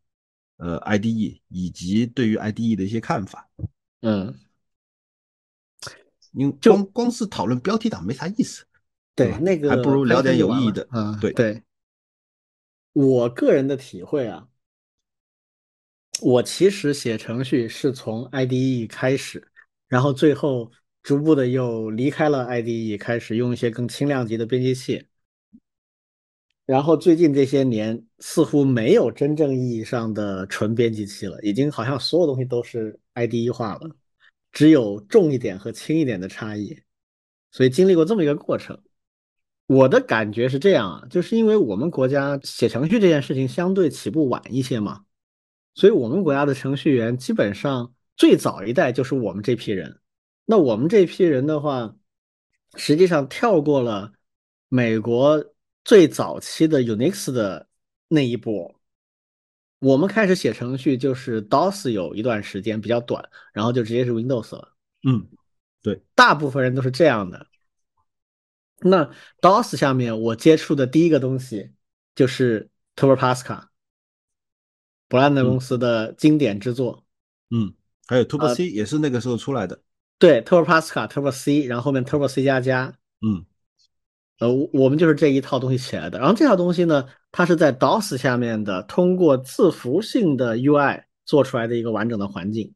呃 IDE 以及对于 IDE 的一些看法。嗯，因为就光光是讨论标题党没啥意思。对，吧那个还不如聊点有意义的。嗯，对对。我个人的体会啊，我其实写程序是从 IDE 开始，然后最后逐步的又离开了 IDE，开始用一些更轻量级的编辑器。然后最近这些年似乎没有真正意义上的纯编辑器了，已经好像所有东西都是 IDE 化了，只有重一点和轻一点的差异。所以经历过这么一个过程。我的感觉是这样啊，就是因为我们国家写程序这件事情相对起步晚一些嘛，所以我们国家的程序员基本上最早一代就是我们这批人。那我们这批人的话，实际上跳过了美国最早期的 Unix 的那一波，我们开始写程序就是 DOS 有一段时间比较短，然后就直接是 Windows 了。嗯，对大部分人都是这样的。那 DOS 下面我接触的第一个东西就是 Turbo Pascal，伯兰德公司的经典之作。嗯，还有 Turbo 呃 C 也是那个时候出来的。对，Turbo Pascal、Turbo C，然后后面 Turbo C 加加，嗯呃，我们就是这一套东西起来的。然后这套东西呢，它是在 DOS 下面的，通过字符性的 UI 做出来的一个完整的环境。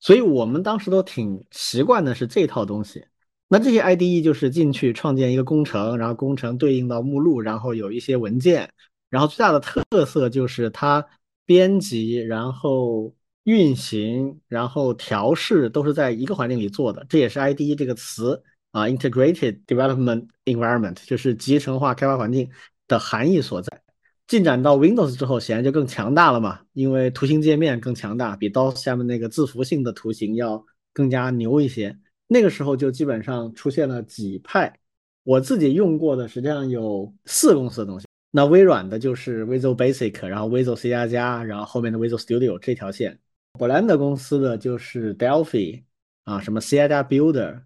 所以我们当时都挺习惯的是这套东西。那这些 IDE 就是进去创建一个工程，然后工程对应到目录，然后有一些文件，然后最大的特色就是它编辑，然后运行，然后调试都是在一个环境里做的。这也是 IDE 这个词啊，Integrated Development Environment，就是集成化开发环境的含义所在。进展到 Windows 之后，显然就更强大了嘛，因为图形界面更强大，比 DOS 下面那个字符性的图形要更加牛一些。那个时候就基本上出现了几派，我自己用过的实际上有四公司的东西。那微软的就是 Visual Basic，然后 Visual C 加加，然后后面的 Visual Studio 这条线。伯兰德公司的就是 Delphi 啊，什么 C 加加 Builder，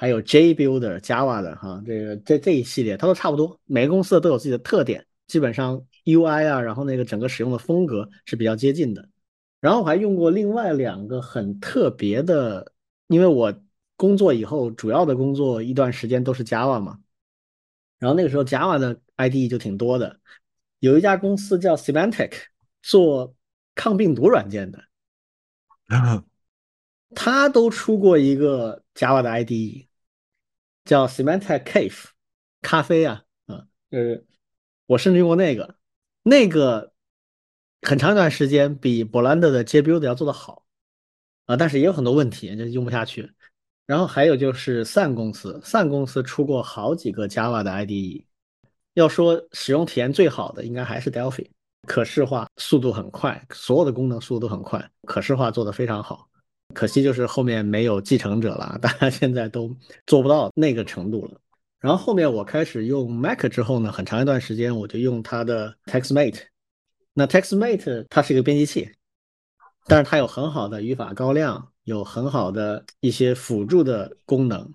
还有 J Builder Java 的哈，这个这这一系列它都差不多，每个公司的都有自己的特点，基本上 UI 啊，然后那个整个使用的风格是比较接近的。然后我还用过另外两个很特别的，因为我。工作以后，主要的工作一段时间都是 Java 嘛，然后那个时候 Java 的 IDE 就挺多的，有一家公司叫 Semantic 做抗病毒软件的，他都出过一个 Java 的 IDE，叫 Symantec Cave，咖啡啊，啊，就是我甚至用过那个，那个很长一段时间比 Blender 的 JBuild 要做的好啊，但是也有很多问题，就用不下去。然后还有就是 Sun 公司，Sun 公司出过好几个 Java 的 IDE。要说使用体验最好的，应该还是 Delphi，可视化速度很快，所有的功能速度都很快，可视化做得非常好。可惜就是后面没有继承者了，<laughs> 大家现在都做不到那个程度了。然后后面我开始用 Mac 之后呢，很长一段时间我就用它的 TextMate。那 TextMate 它是一个编辑器，但是它有很好的语法高亮。有很好的一些辅助的功能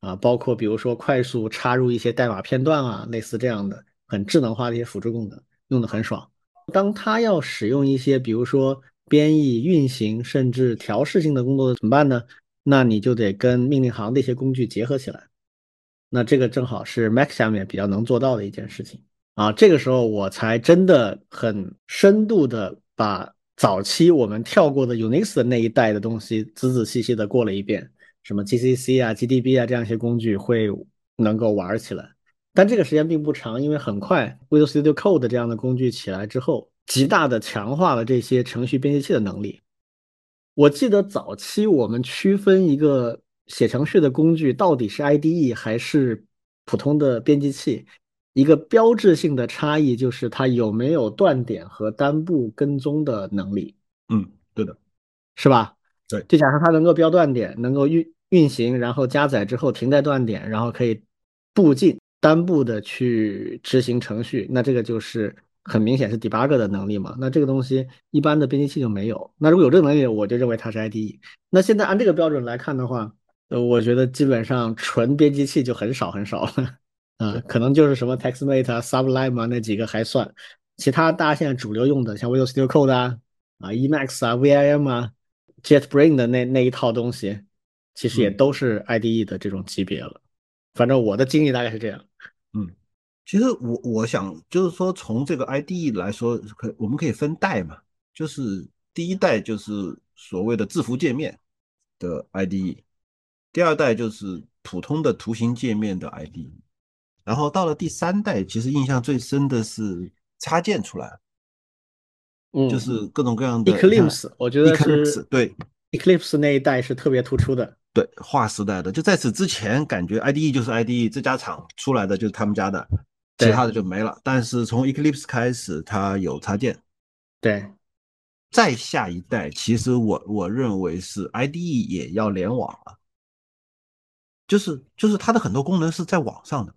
啊，包括比如说快速插入一些代码片段啊，类似这样的很智能化的一些辅助功能，用的很爽。当它要使用一些比如说编译、运行甚至调试性的工作怎么办呢？那你就得跟命令行的一些工具结合起来。那这个正好是 Mac 下面比较能做到的一件事情啊。这个时候我才真的很深度的把。早期我们跳过的 Unix 的那一代的东西，仔仔细细的过了一遍，什么 GCC 啊、GDB 啊这样一些工具会能够玩起来，但这个时间并不长，因为很快 Visual Studio Code 这样的工具起来之后，极大的强化了这些程序编辑器的能力。我记得早期我们区分一个写程序的工具到底是 IDE 还是普通的编辑器。一个标志性的差异就是它有没有断点和单步跟踪的能力。嗯，对的，是吧？对，就假设它能够标断点，能够运运行，然后加载之后停在断点，然后可以步进单步的去执行程序，那这个就是很明显是 debug 的能力嘛。那这个东西一般的编辑器就没有。那如果有这个能力，我就认为它是 IDE。那现在按这个标准来看的话，呃，我觉得基本上纯编辑器就很少很少了。啊，可能就是什么 TextMate 啊、Sublime 啊那几个还算，其他大家现在主流用的，像 Visual Studio Code 啊、啊 Emacs 啊、Vim 啊、JetBrains 的那那一套东西，其实也都是 IDE 的这种级别了。反正我的经历大概是这样。嗯，其实我我想就是说，从这个 IDE 来说，可我们可以分代嘛，就是第一代就是所谓的字符界面的 IDE，第二代就是普通的图形界面的 IDE，然后到了第三代，其实印象最深的是插件出来，嗯，就是各种各样的 Eclipse，我觉得是对 Eclipse 那一代是特别突出的。对，划时代的，就在此之前，感觉 IDE 就是 IDE，这家厂出来的就是他们家的，其他的就没了。但是从 Eclipse 开始，它有插件。对，再下一代，其实我我认为是 IDE 也要联网了，就是就是它的很多功能是在网上的。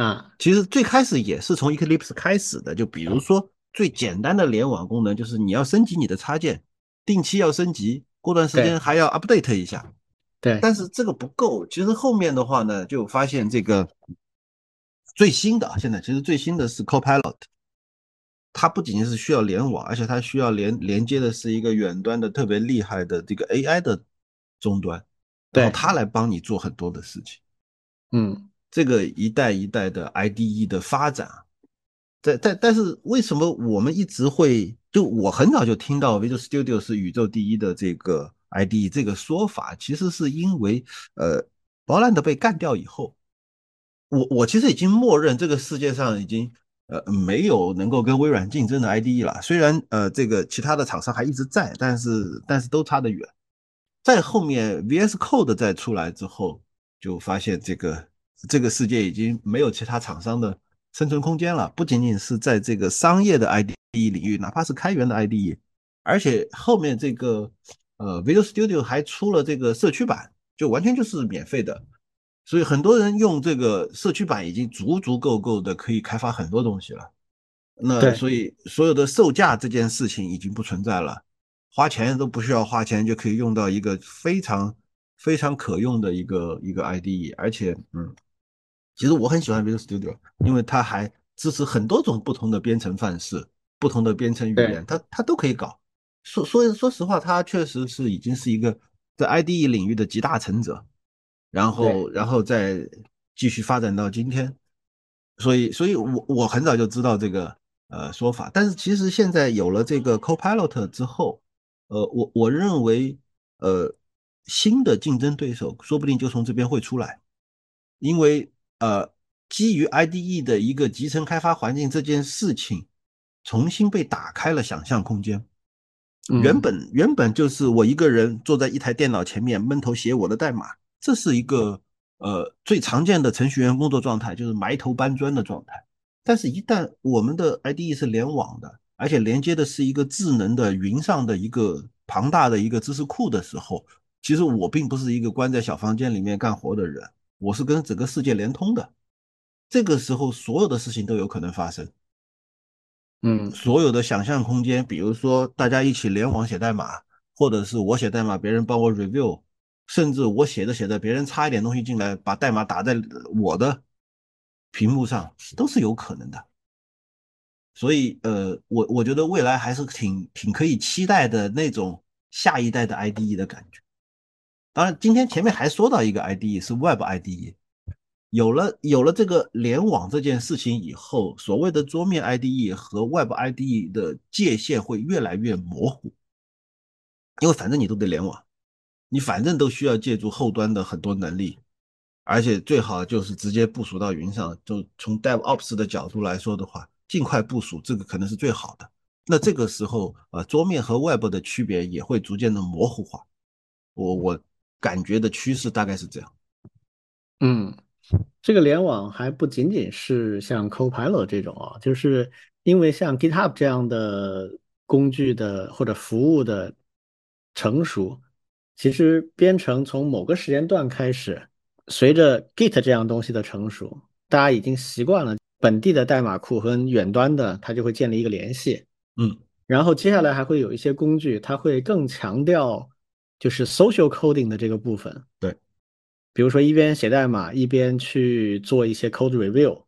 啊，其实最开始也是从 Eclipse 开始的，就比如说最简单的联网功能，就是你要升级你的插件，定期要升级，过段时间还要 update 一下。对，但是这个不够。其实后面的话呢，就发现这个最新的啊，现在其实最新的是 Copilot，它不仅仅是需要联网，而且它需要连连接的是一个远端的特别厉害的这个 AI 的终端，然后它来帮你做很多的事情。嗯。这个一代一代的 IDE 的发展，在在但是为什么我们一直会就我很早就听到 Visual Studio 是宇宙第一的这个 IDE 这个说法，其实是因为呃 b o l a n d 被干掉以后，我我其实已经默认这个世界上已经呃没有能够跟微软竞争的 IDE 了。虽然呃这个其他的厂商还一直在，但是但是都差得远。在后面 VS Code 再出来之后，就发现这个。这个世界已经没有其他厂商的生存空间了，不仅仅是在这个商业的 IDE 领域，哪怕是开源的 IDE，而且后面这个呃 Visual Studio 还出了这个社区版，就完全就是免费的，所以很多人用这个社区版已经足足够够的可以开发很多东西了。那所以所有的售价这件事情已经不存在了，花钱都不需要花钱就可以用到一个非常非常可用的一个一个 IDE，而且嗯。其实我很喜欢 Visual Studio，因为它还支持很多种不同的编程范式、不同的编程语言，它它都可以搞。说说说实话，它确实是已经是一个在 IDE 领域的集大成者，然后然后再继续发展到今天。所以，所以我我很早就知道这个呃说法，但是其实现在有了这个 Copilot 之后，呃，我我认为呃新的竞争对手说不定就从这边会出来，因为。呃，基于 IDE 的一个集成开发环境这件事情，重新被打开了想象空间。原本原本就是我一个人坐在一台电脑前面闷头写我的代码，这是一个呃最常见的程序员工作状态，就是埋头搬砖的状态。但是，一旦我们的 IDE 是联网的，而且连接的是一个智能的云上的一个庞大的一个知识库的时候，其实我并不是一个关在小房间里面干活的人。我是跟整个世界连通的，这个时候所有的事情都有可能发生。嗯，所有的想象空间，比如说大家一起联网写代码，或者是我写代码，别人帮我 review，甚至我写着写着，别人插一点东西进来，把代码打在我的屏幕上，都是有可能的。所以，呃，我我觉得未来还是挺挺可以期待的那种下一代的 IDE 的感觉。当然，今天前面还说到一个 IDE 是 Web IDE，有了有了这个联网这件事情以后，所谓的桌面 IDE 和 Web IDE 的界限会越来越模糊，因为反正你都得联网，你反正都需要借助后端的很多能力，而且最好就是直接部署到云上。就从 DevOps 的角度来说的话，尽快部署这个可能是最好的。那这个时候，呃，桌面和 Web 的区别也会逐渐的模糊化。我我。感觉的趋势大概是这样。嗯，这个联网还不仅仅是像 Copilot 这种啊，就是因为像 GitHub 这样的工具的或者服务的成熟，其实编程从某个时间段开始，随着 Git 这样东西的成熟，大家已经习惯了本地的代码库和远端的，它就会建立一个联系。嗯，然后接下来还会有一些工具，它会更强调。就是 social coding 的这个部分，对，比如说一边写代码一边去做一些 code review，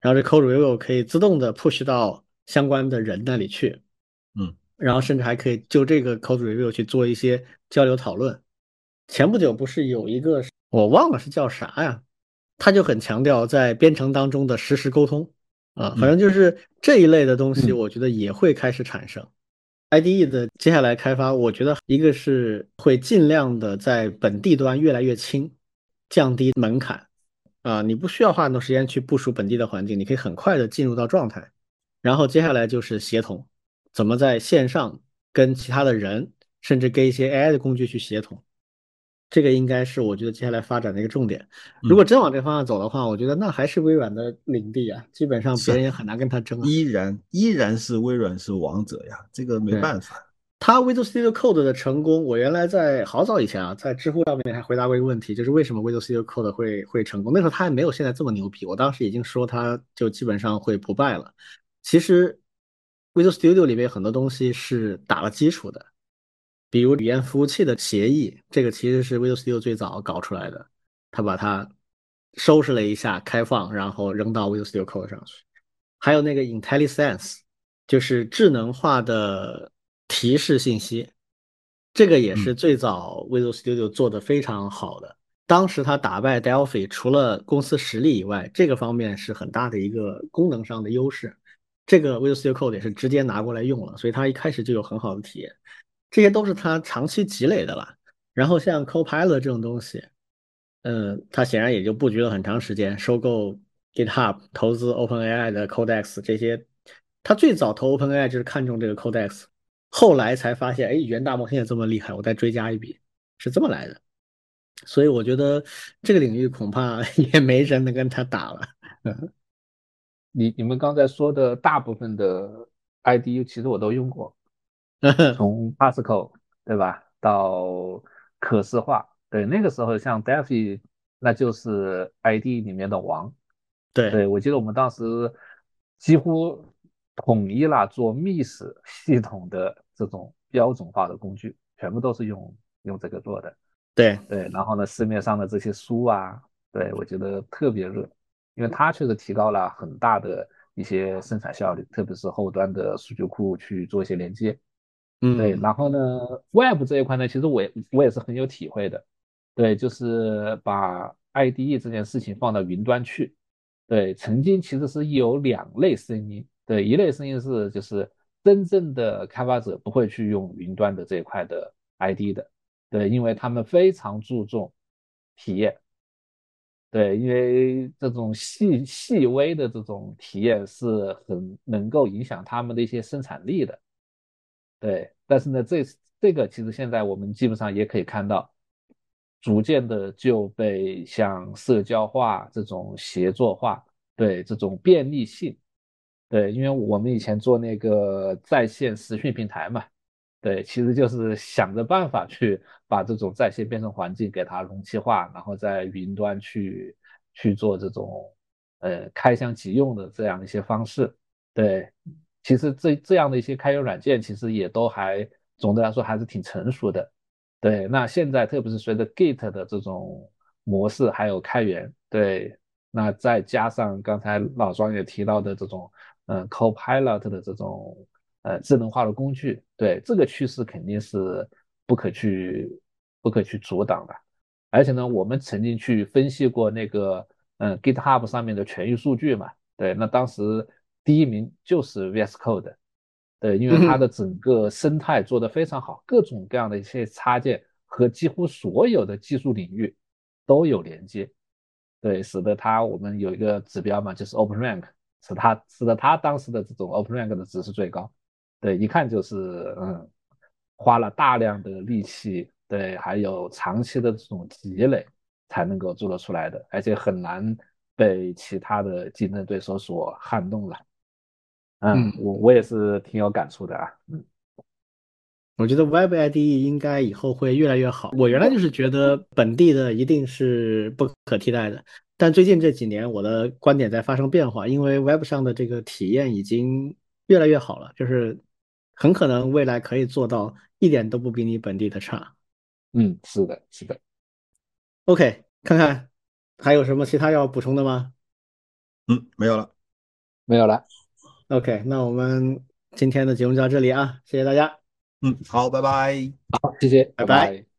然后这 code review 可以自动的 push 到相关的人那里去，嗯，然后甚至还可以就这个 code review 去做一些交流讨论。前不久不是有一个我忘了是叫啥呀，他就很强调在编程当中的实时沟通啊，反正就是这一类的东西，我觉得也会开始产生。IDE 的接下来开发，我觉得一个是会尽量的在本地端越来越轻，降低门槛啊，你不需要花很多时间去部署本地的环境，你可以很快的进入到状态。然后接下来就是协同，怎么在线上跟其他的人，甚至跟一些 AI 的工具去协同，这个应该是我觉得接下来发展的一个重点。如果真往这方向走的话，我觉得那还是微软的领地啊，基本上别人也很难跟他争啊。依然依然是微软是王者呀，这个没办法。他 Visual Studio Code 的成功，我原来在好早以前啊，在知乎上面还回答过一个问题，就是为什么 Visual Studio Code 会会成功？那时候他还没有现在这么牛逼，我当时已经说他就基本上会不败了。其实，Visual Studio 里面很多东西是打了基础的，比如语言服务器的协议，这个其实是 Visual Studio 最早搞出来的。他把它收拾了一下，开放，然后扔到 Visual Studio Code 上去。还有那个 IntelliSense，就是智能化的提示信息，这个也是最早 Visual Studio 做的非常好的。当时他打败 Delphi，除了公司实力以外，这个方面是很大的一个功能上的优势。这个 Visual Studio Code 也是直接拿过来用了，所以它一开始就有很好的体验。这些都是他长期积累的了。然后像 Copilot 这种东西，嗯，他显然也就布局了很长时间，收购 GitHub、投资 OpenAI 的 Codex 这些。他最早投 OpenAI 就是看中这个 Codex，后来才发现，哎，语言大模型也这么厉害，我再追加一笔，是这么来的。所以我觉得这个领域恐怕 <laughs> 也没人能跟他打了。<laughs> 你你们刚才说的大部分的 ID 其实我都用过，<laughs> 从 Pascal 对吧，到可视化，对那个时候像 Delphi，那就是 IDE 里面的王，对。对，我记得我们当时几乎统一了做 Miss 系统的这种标准化的工具，全部都是用用这个做的，对。对，然后呢，市面上的这些书啊，对我觉得特别热。因为它确实提高了很大的一些生产效率，特别是后端的数据库去做一些连接，嗯，对。然后呢，Web 这一块呢，其实我也我也是很有体会的，对，就是把 IDE 这件事情放到云端去，对。曾经其实是有两类声音，对，一类声音是就是真正的开发者不会去用云端的这一块的 IDE 的，对，因为他们非常注重体验。对，因为这种细细微的这种体验是很能够影响他们的一些生产力的。对，但是呢，这这个其实现在我们基本上也可以看到，逐渐的就被像社交化这种协作化，对这种便利性，对，因为我们以前做那个在线实训平台嘛。对，其实就是想着办法去把这种在线编程环境给它容器化，然后在云端去去做这种呃开箱即用的这样一些方式。对，其实这这样的一些开源软件其实也都还总的来说还是挺成熟的。对，那现在特别是随着 Git 的这种模式还有开源，对，那再加上刚才老庄也提到的这种嗯 Copilot 的这种。呃，智能化的工具，对这个趋势肯定是不可去不可去阻挡的。而且呢，我们曾经去分析过那个，嗯，GitHub 上面的全域数据嘛，对，那当时第一名就是 VS Code，对，因为它的整个生态做得非常好，各种各样的一些插件和几乎所有的技术领域都有连接，对，使得它我们有一个指标嘛，就是 OpenRank，使它使得它当时的这种 OpenRank 的值是最高。对，一看就是嗯，花了大量的力气，对，还有长期的这种积累才能够做得出来的，而且很难被其他的竞争对手所撼动了。嗯，我我也是挺有感触的啊。嗯，我觉得 Web IDE 应该以后会越来越好。我原来就是觉得本地的一定是不可替代的，但最近这几年我的观点在发生变化，因为 Web 上的这个体验已经越来越好了，就是。很可能未来可以做到一点都不比你本地的差。嗯，是的，是的。OK，看看还有什么其他要补充的吗？嗯，没有了，没有了。OK，那我们今天的节目就到这里啊，谢谢大家。嗯，好，拜拜。好，谢谢，拜拜拜